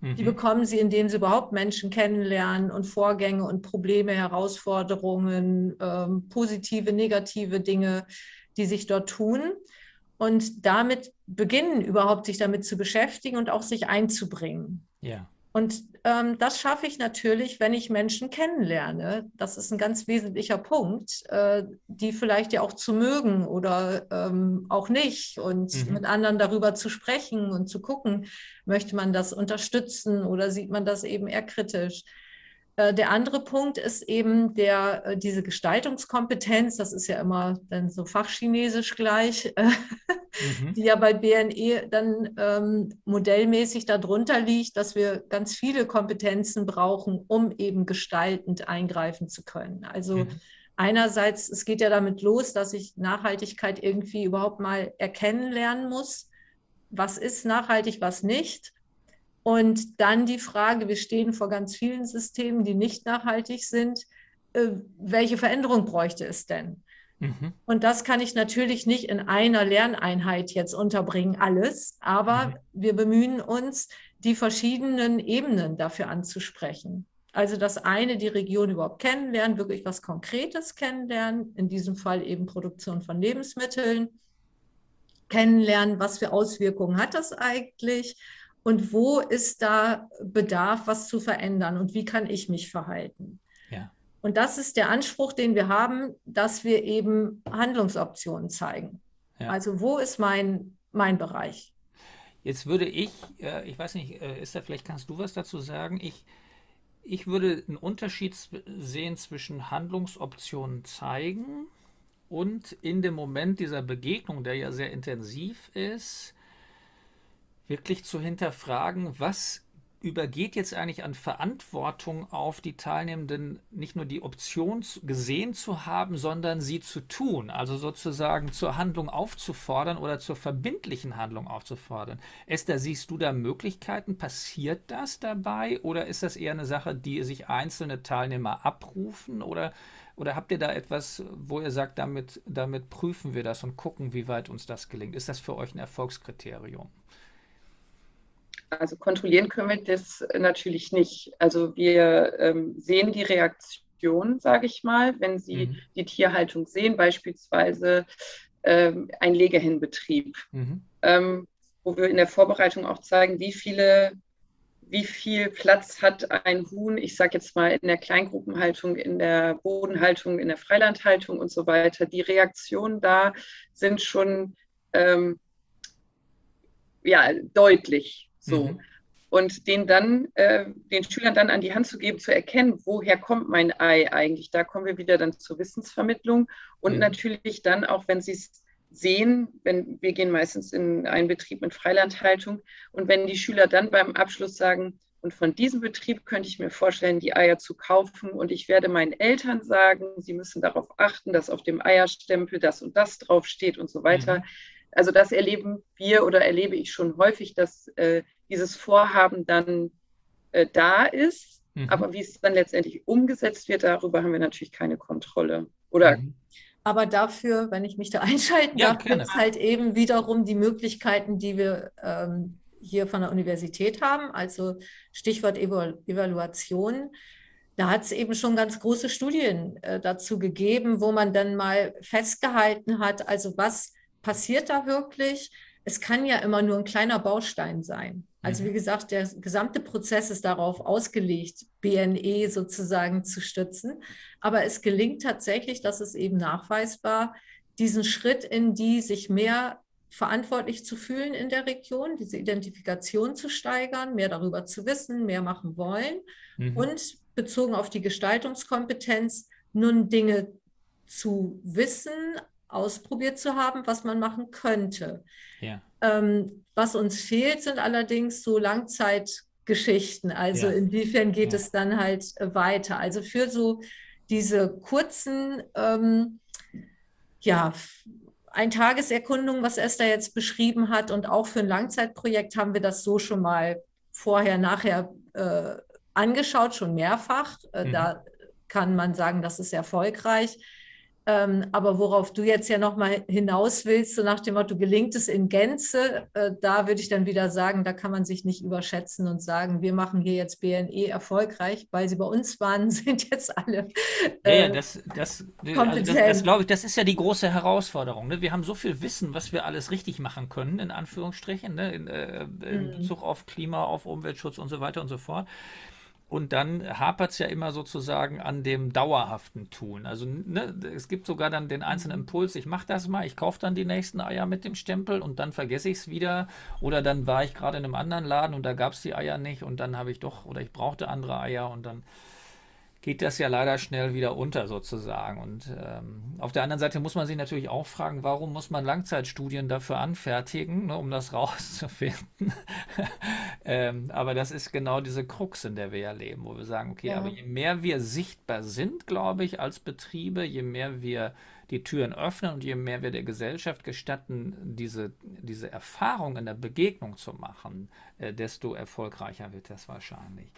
Mhm. Die bekommen sie, indem sie überhaupt Menschen kennenlernen und Vorgänge und Probleme, Herausforderungen, ähm, positive, negative Dinge, die sich dort tun. Und damit beginnen überhaupt sich damit zu beschäftigen und auch sich einzubringen. Ja. Und ähm, das schaffe ich natürlich, wenn ich Menschen kennenlerne. Das ist ein ganz wesentlicher Punkt, äh, die vielleicht ja auch zu mögen oder ähm, auch nicht. Und mhm. mit anderen darüber zu sprechen und zu gucken, möchte man das unterstützen oder sieht man das eben eher kritisch. Äh, der andere Punkt ist eben der, äh, diese Gestaltungskompetenz, das ist ja immer dann so fachchinesisch gleich, äh, mhm. die ja bei BNE dann ähm, modellmäßig darunter liegt, dass wir ganz viele Kompetenzen brauchen, um eben gestaltend eingreifen zu können. Also mhm. einerseits, es geht ja damit los, dass ich Nachhaltigkeit irgendwie überhaupt mal erkennen lernen muss. Was ist nachhaltig, was nicht? Und dann die Frage, wir stehen vor ganz vielen Systemen, die nicht nachhaltig sind. Äh, welche Veränderung bräuchte es denn? Mhm. Und das kann ich natürlich nicht in einer Lerneinheit jetzt unterbringen, alles, aber mhm. wir bemühen uns, die verschiedenen Ebenen dafür anzusprechen. Also das eine, die Region überhaupt kennenlernen, wirklich was Konkretes kennenlernen, in diesem Fall eben Produktion von Lebensmitteln, kennenlernen, was für Auswirkungen hat das eigentlich und wo ist da Bedarf, was zu verändern und wie kann ich mich verhalten. Ja. Und das ist der Anspruch, den wir haben, dass wir eben Handlungsoptionen zeigen. Ja. Also wo ist mein, mein Bereich? Jetzt würde ich, ich weiß nicht, ist da vielleicht kannst du was dazu sagen? Ich, ich würde einen Unterschied sehen zwischen Handlungsoptionen zeigen und in dem Moment dieser Begegnung, der ja sehr intensiv ist, wirklich zu hinterfragen, was übergeht jetzt eigentlich an Verantwortung auf die Teilnehmenden, nicht nur die Option gesehen zu haben, sondern sie zu tun, also sozusagen zur Handlung aufzufordern oder zur verbindlichen Handlung aufzufordern. Esther, siehst du da Möglichkeiten? Passiert das dabei oder ist das eher eine Sache, die sich einzelne Teilnehmer abrufen oder, oder habt ihr da etwas, wo ihr sagt, damit, damit prüfen wir das und gucken, wie weit uns das gelingt? Ist das für euch ein Erfolgskriterium? Also kontrollieren können wir das natürlich nicht. Also wir ähm, sehen die Reaktion, sage ich mal, wenn Sie mhm. die Tierhaltung sehen, beispielsweise ähm, ein Legehennenbetrieb, mhm. ähm, wo wir in der Vorbereitung auch zeigen, wie viele wie viel Platz hat ein Huhn, ich sage jetzt mal in der Kleingruppenhaltung, in der Bodenhaltung, in der Freilandhaltung und so weiter. Die Reaktionen da sind schon ähm, ja, deutlich. So. Mhm. Und den dann, äh, den Schülern dann an die Hand zu geben, zu erkennen, woher kommt mein Ei eigentlich. Da kommen wir wieder dann zur Wissensvermittlung und mhm. natürlich dann auch, wenn sie es sehen, wenn wir gehen meistens in einen Betrieb mit Freilandhaltung und wenn die Schüler dann beim Abschluss sagen, und von diesem Betrieb könnte ich mir vorstellen, die Eier zu kaufen. Und ich werde meinen Eltern sagen, sie müssen darauf achten, dass auf dem Eierstempel das und das draufsteht und so weiter. Mhm. Also das erleben wir oder erlebe ich schon häufig, dass äh, dieses Vorhaben dann äh, da ist. Mhm. Aber wie es dann letztendlich umgesetzt wird, darüber haben wir natürlich keine Kontrolle. Oder mhm. Aber dafür, wenn ich mich da einschalten ja, darf, gibt es halt eben wiederum die Möglichkeiten, die wir ähm, hier von der Universität haben. Also Stichwort Evalu Evaluation. Da hat es eben schon ganz große Studien äh, dazu gegeben, wo man dann mal festgehalten hat, also was passiert da wirklich? Es kann ja immer nur ein kleiner Baustein sein. Also wie mhm. gesagt, der gesamte Prozess ist darauf ausgelegt, BNE sozusagen zu stützen. Aber es gelingt tatsächlich, dass es eben nachweisbar diesen Schritt in die sich mehr verantwortlich zu fühlen in der Region, diese Identifikation zu steigern, mehr darüber zu wissen, mehr machen wollen mhm. und bezogen auf die Gestaltungskompetenz nun Dinge zu wissen, ausprobiert zu haben, was man machen könnte. Ja. Ähm, was uns fehlt, sind allerdings so Langzeitgeschichten. Also ja. inwiefern geht ja. es dann halt äh, weiter? Also für so diese kurzen, ähm, ja, Eintageserkundungen, was Esther jetzt beschrieben hat, und auch für ein Langzeitprojekt haben wir das so schon mal vorher, nachher äh, angeschaut, schon mehrfach. Äh, mhm. Da kann man sagen, das ist erfolgreich. Ähm, aber worauf du jetzt ja nochmal hinaus willst, so nach dem Motto, gelingt es in Gänze, äh, da würde ich dann wieder sagen, da kann man sich nicht überschätzen und sagen, wir machen hier jetzt BNE erfolgreich, weil sie bei uns waren, sind jetzt alle. Äh, ja, das, das, also das, das glaube ich, das ist ja die große Herausforderung. Ne? Wir haben so viel Wissen, was wir alles richtig machen können, in Anführungsstrichen, ne? in, äh, in mhm. Bezug auf Klima, auf Umweltschutz und so weiter und so fort. Und dann hapert es ja immer sozusagen an dem dauerhaften Tun. Also ne, es gibt sogar dann den einzelnen Impuls, ich mache das mal, ich kaufe dann die nächsten Eier mit dem Stempel und dann vergesse ich es wieder. Oder dann war ich gerade in einem anderen Laden und da gab es die Eier nicht und dann habe ich doch, oder ich brauchte andere Eier und dann geht das ja leider schnell wieder unter sozusagen. Und ähm, auf der anderen Seite muss man sich natürlich auch fragen, warum muss man Langzeitstudien dafür anfertigen, ne, um das rauszufinden. ähm, aber das ist genau diese Krux, in der wir ja leben, wo wir sagen, okay, ja. aber je mehr wir sichtbar sind, glaube ich, als Betriebe, je mehr wir die Türen öffnen und je mehr wir der Gesellschaft gestatten, diese, diese Erfahrung in der Begegnung zu machen, äh, desto erfolgreicher wird das wahrscheinlich.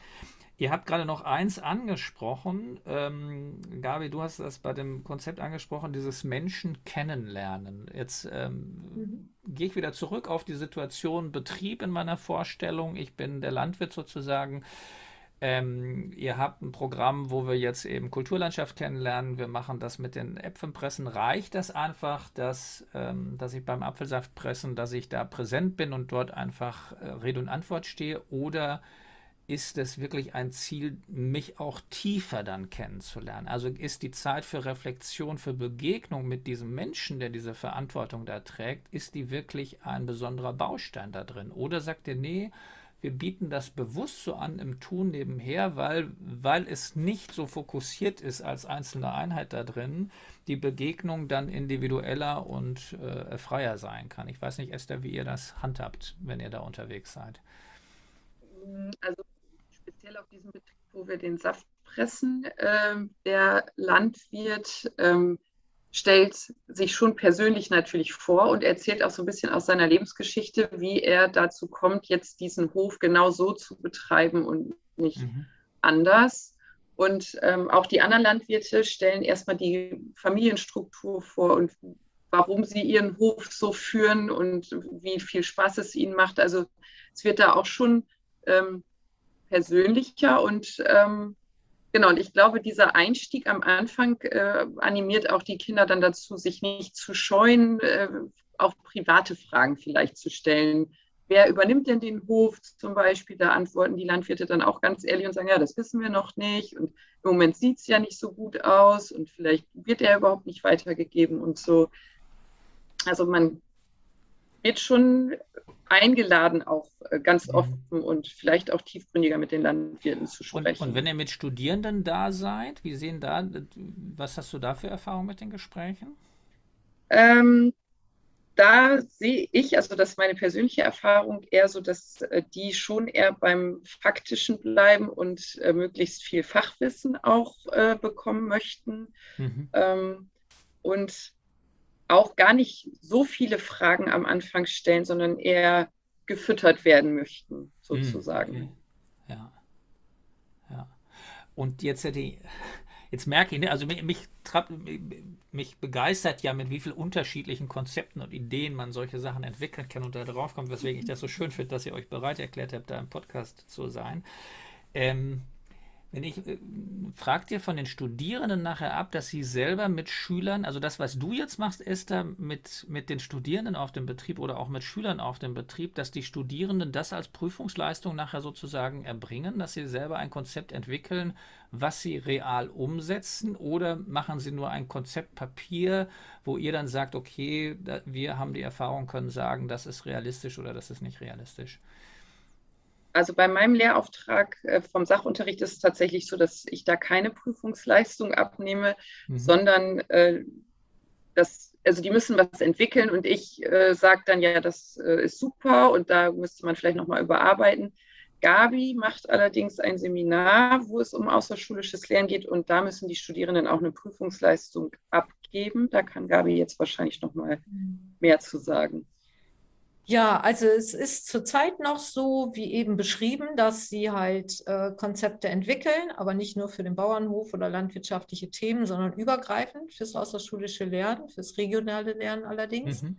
Ihr habt gerade noch eins angesprochen. Ähm, Gabi, du hast das bei dem Konzept angesprochen, dieses Menschen kennenlernen. Jetzt ähm, mhm. gehe ich wieder zurück auf die Situation Betrieb in meiner Vorstellung. Ich bin der Landwirt sozusagen. Ähm, ihr habt ein Programm, wo wir jetzt eben Kulturlandschaft kennenlernen. Wir machen das mit den Äpfelpressen. Reicht das einfach, dass, ähm, dass ich beim Apfelsaftpressen, dass ich da präsent bin und dort einfach äh, Rede und Antwort stehe? Oder ist es wirklich ein Ziel, mich auch tiefer dann kennenzulernen? Also ist die Zeit für Reflexion, für Begegnung mit diesem Menschen, der diese Verantwortung da trägt, ist die wirklich ein besonderer Baustein da drin? Oder sagt ihr, nee, wir bieten das bewusst so an im Tun nebenher, weil, weil es nicht so fokussiert ist als einzelne Einheit da drin, die Begegnung dann individueller und äh, freier sein kann. Ich weiß nicht, Esther, wie ihr das handhabt, wenn ihr da unterwegs seid. Also speziell auf diesem Betrieb, wo wir den Saft pressen, äh, der Landwirt ähm, stellt sich schon persönlich natürlich vor und erzählt auch so ein bisschen aus seiner Lebensgeschichte, wie er dazu kommt, jetzt diesen Hof genau so zu betreiben und nicht mhm. anders. Und ähm, auch die anderen Landwirte stellen erstmal die Familienstruktur vor und warum sie ihren Hof so führen und wie viel Spaß es ihnen macht. Also es wird da auch schon ähm, persönlicher und ähm, genau, und ich glaube, dieser Einstieg am Anfang äh, animiert auch die Kinder dann dazu, sich nicht zu scheuen, äh, auch private Fragen vielleicht zu stellen. Wer übernimmt denn den Hof zum Beispiel? Da antworten die Landwirte dann auch ganz ehrlich und sagen, ja, das wissen wir noch nicht. Und im Moment sieht es ja nicht so gut aus und vielleicht wird er überhaupt nicht weitergegeben und so. Also man wird schon eingeladen, auch äh, ganz mhm. offen und vielleicht auch tiefgründiger mit den Landwirten zu sprechen. Und, und, wenn ihr mit Studierenden da seid, wie sehen da, was hast du da für Erfahrungen mit den Gesprächen? Ähm, da sehe ich, also das ist meine persönliche Erfahrung, eher so, dass äh, die schon eher beim Faktischen bleiben und äh, möglichst viel Fachwissen auch äh, bekommen möchten. Mhm. Ähm, und auch gar nicht so viele Fragen am Anfang stellen, sondern eher gefüttert werden möchten, sozusagen. Okay. Ja. Ja. Und jetzt jetzt merke ich, ne, also mich, mich, mich, begeistert ja, mit wie vielen unterschiedlichen Konzepten und Ideen man solche Sachen entwickeln kann und da drauf kommt, weswegen ich das so schön finde, dass ihr euch bereit erklärt habt, da im Podcast zu sein. Ähm, wenn ich äh, fragt ihr von den Studierenden nachher ab, dass sie selber mit Schülern, also das, was du jetzt machst, Esther, mit, mit den Studierenden auf dem Betrieb oder auch mit Schülern auf dem Betrieb, dass die Studierenden das als Prüfungsleistung nachher sozusagen erbringen, dass sie selber ein Konzept entwickeln, was sie real umsetzen oder machen sie nur ein Konzeptpapier, wo ihr dann sagt, okay, da, wir haben die Erfahrung, können sagen, das ist realistisch oder das ist nicht realistisch. Also bei meinem Lehrauftrag äh, vom Sachunterricht ist es tatsächlich so, dass ich da keine Prüfungsleistung abnehme, mhm. sondern äh, das, also die müssen was entwickeln und ich äh, sage dann, ja, das äh, ist super und da müsste man vielleicht nochmal überarbeiten. Gabi macht allerdings ein Seminar, wo es um außerschulisches Lernen geht und da müssen die Studierenden auch eine Prüfungsleistung abgeben. Da kann Gabi jetzt wahrscheinlich nochmal mhm. mehr zu sagen. Ja, also es ist zurzeit noch so, wie eben beschrieben, dass sie halt äh, Konzepte entwickeln, aber nicht nur für den Bauernhof oder landwirtschaftliche Themen, sondern übergreifend fürs außerschulische Lernen, fürs regionale Lernen allerdings. Mhm.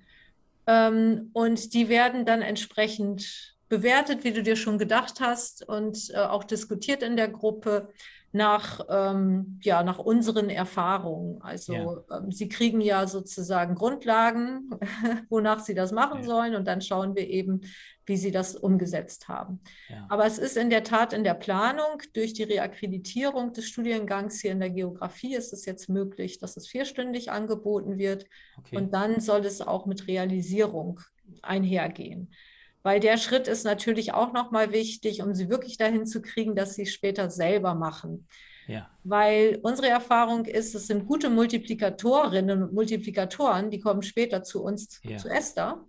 Ähm, und die werden dann entsprechend bewertet, wie du dir schon gedacht hast, und äh, auch diskutiert in der Gruppe nach, ähm, ja, nach unseren Erfahrungen. Also ja. ähm, sie kriegen ja sozusagen Grundlagen, wonach sie das machen ja. sollen und dann schauen wir eben, wie sie das umgesetzt haben. Ja. Aber es ist in der Tat in der Planung, durch die Reakkreditierung des Studiengangs hier in der Geografie ist es jetzt möglich, dass es vierstündig angeboten wird okay. und dann soll es auch mit Realisierung einhergehen weil der Schritt ist natürlich auch nochmal wichtig, um sie wirklich dahin zu kriegen, dass sie später selber machen. Ja. Weil unsere Erfahrung ist, es sind gute Multiplikatorinnen und Multiplikatoren, die kommen später zu uns, ja. zu Esther,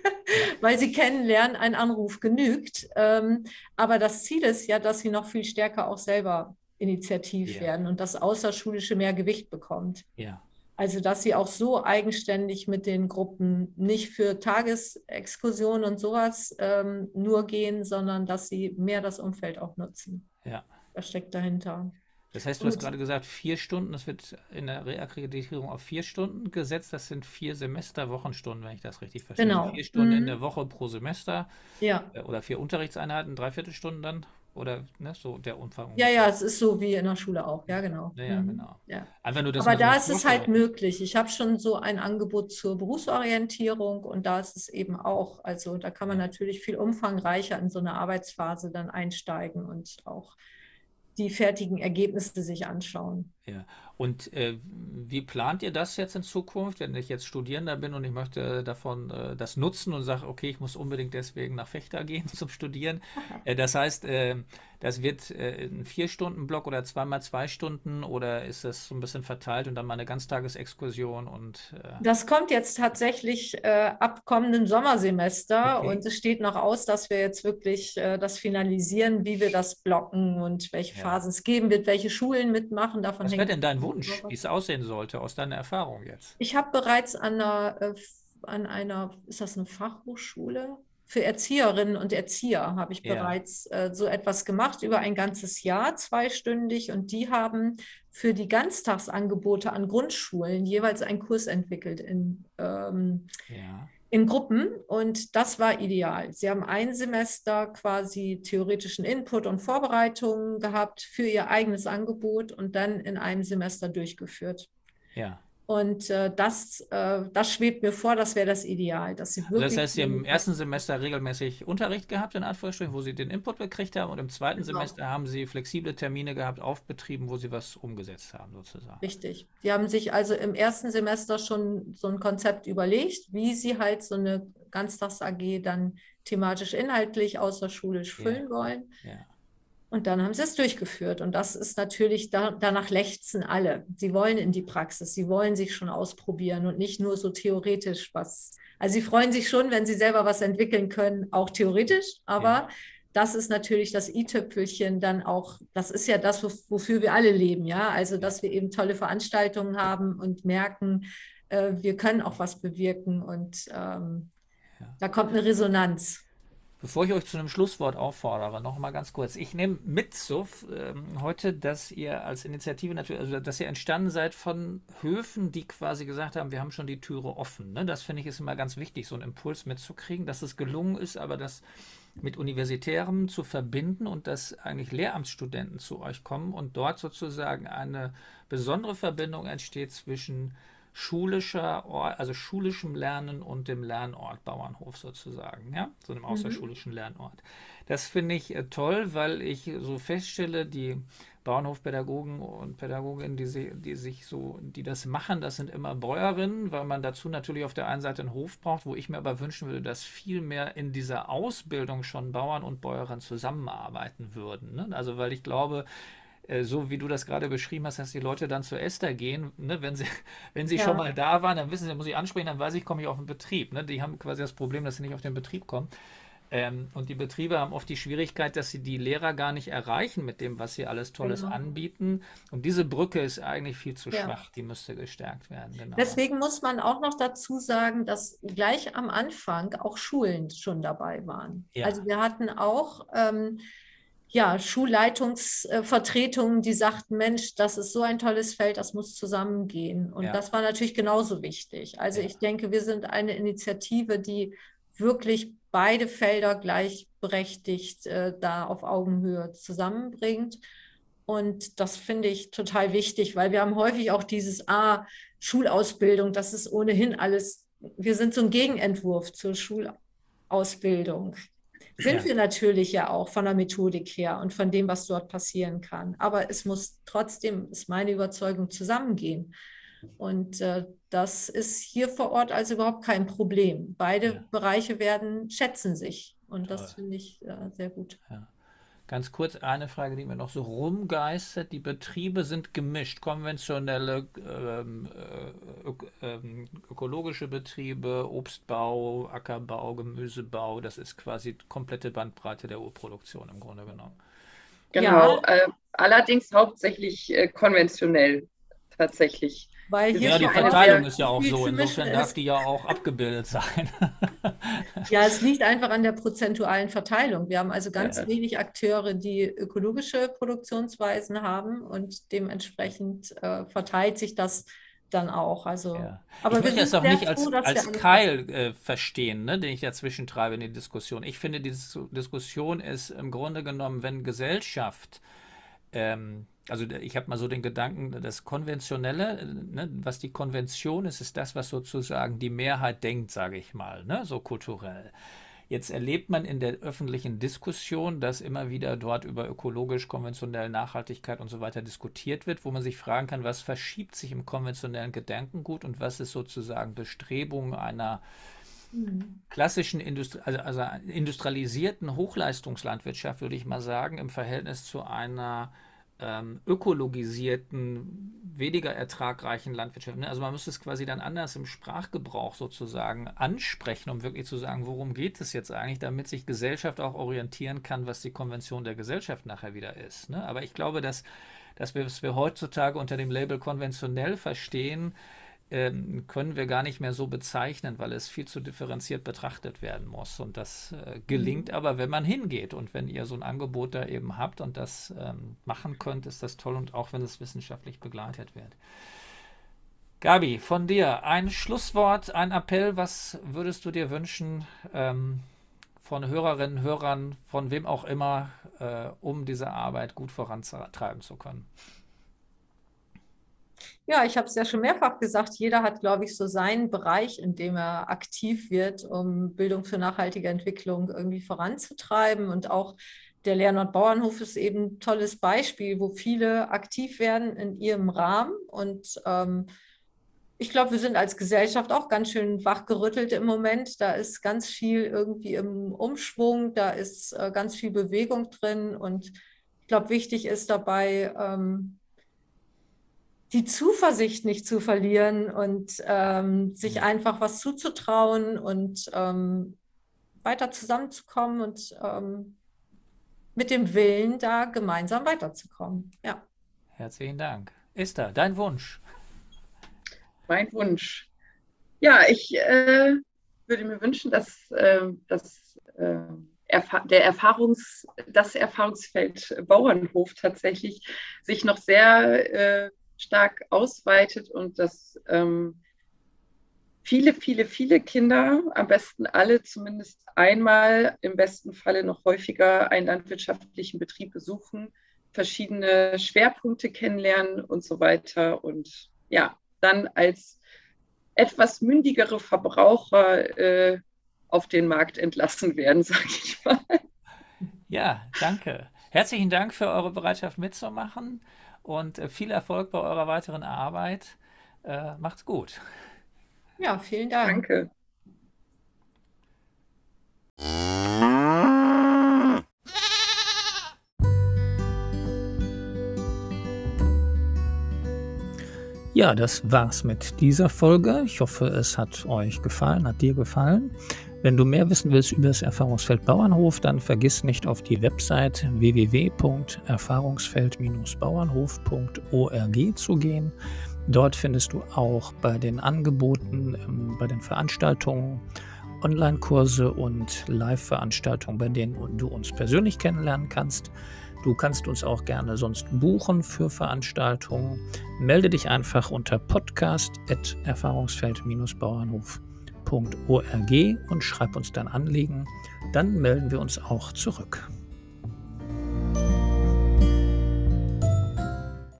weil sie kennenlernen, ein Anruf genügt. Ähm, aber das Ziel ist ja, dass sie noch viel stärker auch selber initiativ ja. werden und das Außerschulische mehr Gewicht bekommt. Ja. Also, dass sie auch so eigenständig mit den Gruppen nicht für Tagesexkursionen und sowas ähm, nur gehen, sondern dass sie mehr das Umfeld auch nutzen. Ja. Das steckt dahinter. Das heißt, du und, hast gerade gesagt, vier Stunden, das wird in der Reakkreditierung auf vier Stunden gesetzt. Das sind vier Semesterwochenstunden, wenn ich das richtig verstehe. Genau. Vier Stunden mhm. in der Woche pro Semester. Ja. Äh, oder vier Unterrichtseinheiten, dreiviertel Stunden dann oder ne, so der Umfang? Ja, ja, es ist so wie in der Schule auch. Ja, genau. Ja, ja mhm. genau. Ja. Einfach nur, Aber da ist es halt möglich. Ich habe schon so ein Angebot zur Berufsorientierung und da ist es eben auch. Also da kann man natürlich viel umfangreicher in so eine Arbeitsphase dann einsteigen und auch die fertigen Ergebnisse sich anschauen. Ja, und äh, wie plant ihr das jetzt in Zukunft, wenn ich jetzt Studierender bin und ich möchte davon äh, das nutzen und sage, okay, ich muss unbedingt deswegen nach Fechter gehen zum Studieren? Äh, das heißt, äh, das wird äh, ein Vier-Stunden-Block oder zweimal zwei Stunden oder ist das so ein bisschen verteilt und dann mal eine Ganztagesexkursion und äh Das kommt jetzt tatsächlich ab kommendem Sommersemester okay. und es steht noch aus, dass wir jetzt wirklich das finalisieren, wie wir das blocken und welche ja. Phasen es geben wird, welche Schulen mitmachen. Davon Was wäre denn dein Wunsch, wie es aussehen sollte aus deiner Erfahrung jetzt? Ich habe bereits an einer, äh, an einer, ist das eine Fachhochschule? für Erzieherinnen und Erzieher habe ich ja. bereits äh, so etwas gemacht über ein ganzes Jahr, zweistündig. Und die haben für die Ganztagsangebote an Grundschulen jeweils einen Kurs entwickelt in, ähm, ja. In Gruppen. Und das war ideal. Sie haben ein Semester quasi theoretischen Input und Vorbereitungen gehabt für ihr eigenes Angebot und dann in einem Semester durchgeführt. Ja. Und äh, das, äh, das schwebt mir vor, das wäre das Ideal. Dass sie wirklich also das heißt, Sie haben im ersten Semester regelmäßig Unterricht gehabt, in Anführungsstrichen, wo Sie den Input gekriegt haben. Und im zweiten genau. Semester haben Sie flexible Termine gehabt auf Betrieben, wo Sie was umgesetzt haben, sozusagen. Richtig. Sie haben sich also im ersten Semester schon so ein Konzept überlegt, wie Sie halt so eine Ganztags-AG dann thematisch inhaltlich außerschulisch füllen ja. wollen. Ja. Und dann haben sie es durchgeführt. Und das ist natürlich, da, danach lechzen alle. Sie wollen in die Praxis, sie wollen sich schon ausprobieren und nicht nur so theoretisch was. Also sie freuen sich schon, wenn sie selber was entwickeln können, auch theoretisch, aber ja. das ist natürlich das i-Tüpfelchen dann auch, das ist ja das, wofür wir alle leben, ja. Also, dass wir eben tolle Veranstaltungen haben und merken, äh, wir können auch was bewirken und ähm, ja. da kommt eine Resonanz. Bevor ich euch zu einem Schlusswort auffordere, noch mal ganz kurz. Ich nehme mit so ähm, heute, dass ihr als Initiative natürlich, also dass ihr entstanden seid von Höfen, die quasi gesagt haben, wir haben schon die Türe offen. Ne? Das finde ich ist immer ganz wichtig, so einen Impuls mitzukriegen, dass es gelungen ist, aber das mit Universitärem zu verbinden und dass eigentlich Lehramtsstudenten zu euch kommen und dort sozusagen eine besondere Verbindung entsteht zwischen schulischer Ort, also schulischem Lernen und dem Lernort Bauernhof sozusagen, ja, so einem mhm. außerschulischen Lernort. Das finde ich äh, toll, weil ich so feststelle, die Bauernhofpädagogen und Pädagoginnen, die, die sich so, die das machen, das sind immer Bäuerinnen, weil man dazu natürlich auf der einen Seite einen Hof braucht, wo ich mir aber wünschen würde, dass viel mehr in dieser Ausbildung schon Bauern und Bäuerinnen zusammenarbeiten würden. Ne? Also weil ich glaube, so wie du das gerade beschrieben hast, dass die Leute dann zu Esther gehen, ne, wenn sie, wenn sie ja. schon mal da waren, dann wissen sie, muss ich ansprechen, dann weiß ich, komme ich auf den Betrieb. Ne? Die haben quasi das Problem, dass sie nicht auf den Betrieb kommen. Ähm, und die Betriebe haben oft die Schwierigkeit, dass sie die Lehrer gar nicht erreichen mit dem, was sie alles Tolles genau. anbieten. Und diese Brücke ist eigentlich viel zu ja. schwach, die müsste gestärkt werden. Genau. Deswegen muss man auch noch dazu sagen, dass gleich am Anfang auch Schulen schon dabei waren. Ja. Also wir hatten auch ähm, ja, Schulleitungsvertretungen, die sagten, Mensch, das ist so ein tolles Feld, das muss zusammengehen. Und ja. das war natürlich genauso wichtig. Also ich denke, wir sind eine Initiative, die wirklich beide Felder gleichberechtigt äh, da auf Augenhöhe zusammenbringt. Und das finde ich total wichtig, weil wir haben häufig auch dieses Ah, Schulausbildung, das ist ohnehin alles, wir sind so ein Gegenentwurf zur Schulausbildung. Sind ja. wir natürlich ja auch von der Methodik her und von dem, was dort passieren kann. Aber es muss trotzdem, ist meine Überzeugung, zusammengehen. Und äh, das ist hier vor Ort also überhaupt kein Problem. Beide ja. Bereiche werden, schätzen sich. Und Toll. das finde ich äh, sehr gut. Ja. Ganz kurz eine Frage, die mir noch so rumgeistert. Die Betriebe sind gemischt. Konventionelle ähm, äh, ök ähm, ökologische Betriebe, Obstbau, Ackerbau, Gemüsebau. Das ist quasi komplette Bandbreite der Urproduktion im Grunde genommen. Genau. Ja. Äh, allerdings hauptsächlich äh, konventionell tatsächlich. Weil ja, die Verteilung ist ja auch so. Insofern darf die ja auch abgebildet sein. ja, es liegt einfach an der prozentualen Verteilung. Wir haben also ganz ja. wenig Akteure, die ökologische Produktionsweisen haben und dementsprechend äh, verteilt sich das dann auch. Also, ja. aber ich möchte das auch nicht als, froh, als Keil äh, verstehen, ne, den ich dazwischen treibe in die Diskussion. Ich finde, diese Diskussion ist im Grunde genommen, wenn Gesellschaft ähm, also ich habe mal so den Gedanken, das Konventionelle, ne, was die Konvention ist, ist das, was sozusagen die Mehrheit denkt, sage ich mal, ne, so kulturell. Jetzt erlebt man in der öffentlichen Diskussion, dass immer wieder dort über ökologisch, konventionelle Nachhaltigkeit und so weiter diskutiert wird, wo man sich fragen kann, was verschiebt sich im konventionellen Gedankengut und was ist sozusagen Bestrebung einer mhm. klassischen Industri also, also industrialisierten Hochleistungslandwirtschaft, würde ich mal sagen, im Verhältnis zu einer ähm, ökologisierten, weniger ertragreichen Landwirtschaft. Ne? Also man müsste es quasi dann anders im Sprachgebrauch sozusagen ansprechen, um wirklich zu sagen, worum geht es jetzt eigentlich, damit sich Gesellschaft auch orientieren kann, was die Konvention der Gesellschaft nachher wieder ist. Ne? Aber ich glaube, dass, dass wir, was wir heutzutage unter dem Label konventionell verstehen, ähm, können wir gar nicht mehr so bezeichnen, weil es viel zu differenziert betrachtet werden muss. Und das äh, gelingt mhm. aber, wenn man hingeht. Und wenn ihr so ein Angebot da eben habt und das ähm, machen könnt, ist das toll und auch wenn es wissenschaftlich begleitet wird. Gabi, von dir ein Schlusswort, ein Appell. Was würdest du dir wünschen ähm, von Hörerinnen, Hörern, von wem auch immer, äh, um diese Arbeit gut vorantreiben zu können? Ja, ich habe es ja schon mehrfach gesagt, jeder hat, glaube ich, so seinen Bereich, in dem er aktiv wird, um Bildung für nachhaltige Entwicklung irgendwie voranzutreiben. Und auch der Leonhard Bauernhof ist eben ein tolles Beispiel, wo viele aktiv werden in ihrem Rahmen. Und ähm, ich glaube, wir sind als Gesellschaft auch ganz schön wachgerüttelt im Moment. Da ist ganz viel irgendwie im Umschwung, da ist äh, ganz viel Bewegung drin. Und ich glaube, wichtig ist dabei, ähm, die Zuversicht nicht zu verlieren und ähm, sich einfach was zuzutrauen und ähm, weiter zusammenzukommen und ähm, mit dem Willen, da gemeinsam weiterzukommen. Ja. Herzlichen Dank. Esther, dein Wunsch? Mein Wunsch. Ja, ich äh, würde mir wünschen, dass, äh, dass äh, der Erfahrungs das Erfahrungsfeld Bauernhof tatsächlich sich noch sehr äh, stark ausweitet und dass ähm, viele, viele, viele Kinder, am besten alle zumindest einmal, im besten Falle noch häufiger einen landwirtschaftlichen Betrieb besuchen, verschiedene Schwerpunkte kennenlernen und so weiter. Und ja, dann als etwas mündigere Verbraucher äh, auf den Markt entlassen werden, sage ich mal. Ja, danke. Herzlichen Dank für eure Bereitschaft mitzumachen und äh, viel Erfolg bei eurer weiteren Arbeit. Äh, macht's gut. Ja, vielen Dank. Danke. Ja, das war's mit dieser Folge. Ich hoffe, es hat euch gefallen, hat dir gefallen. Wenn du mehr wissen willst über das Erfahrungsfeld Bauernhof, dann vergiss nicht auf die Website www.erfahrungsfeld-bauernhof.org zu gehen. Dort findest du auch bei den Angeboten, ähm, bei den Veranstaltungen Online-Kurse und Live-Veranstaltungen, bei denen du uns persönlich kennenlernen kannst. Du kannst uns auch gerne sonst buchen für Veranstaltungen. Melde dich einfach unter podcast.erfahrungsfeld-bauernhof.org und schreib uns dein Anliegen. Dann melden wir uns auch zurück.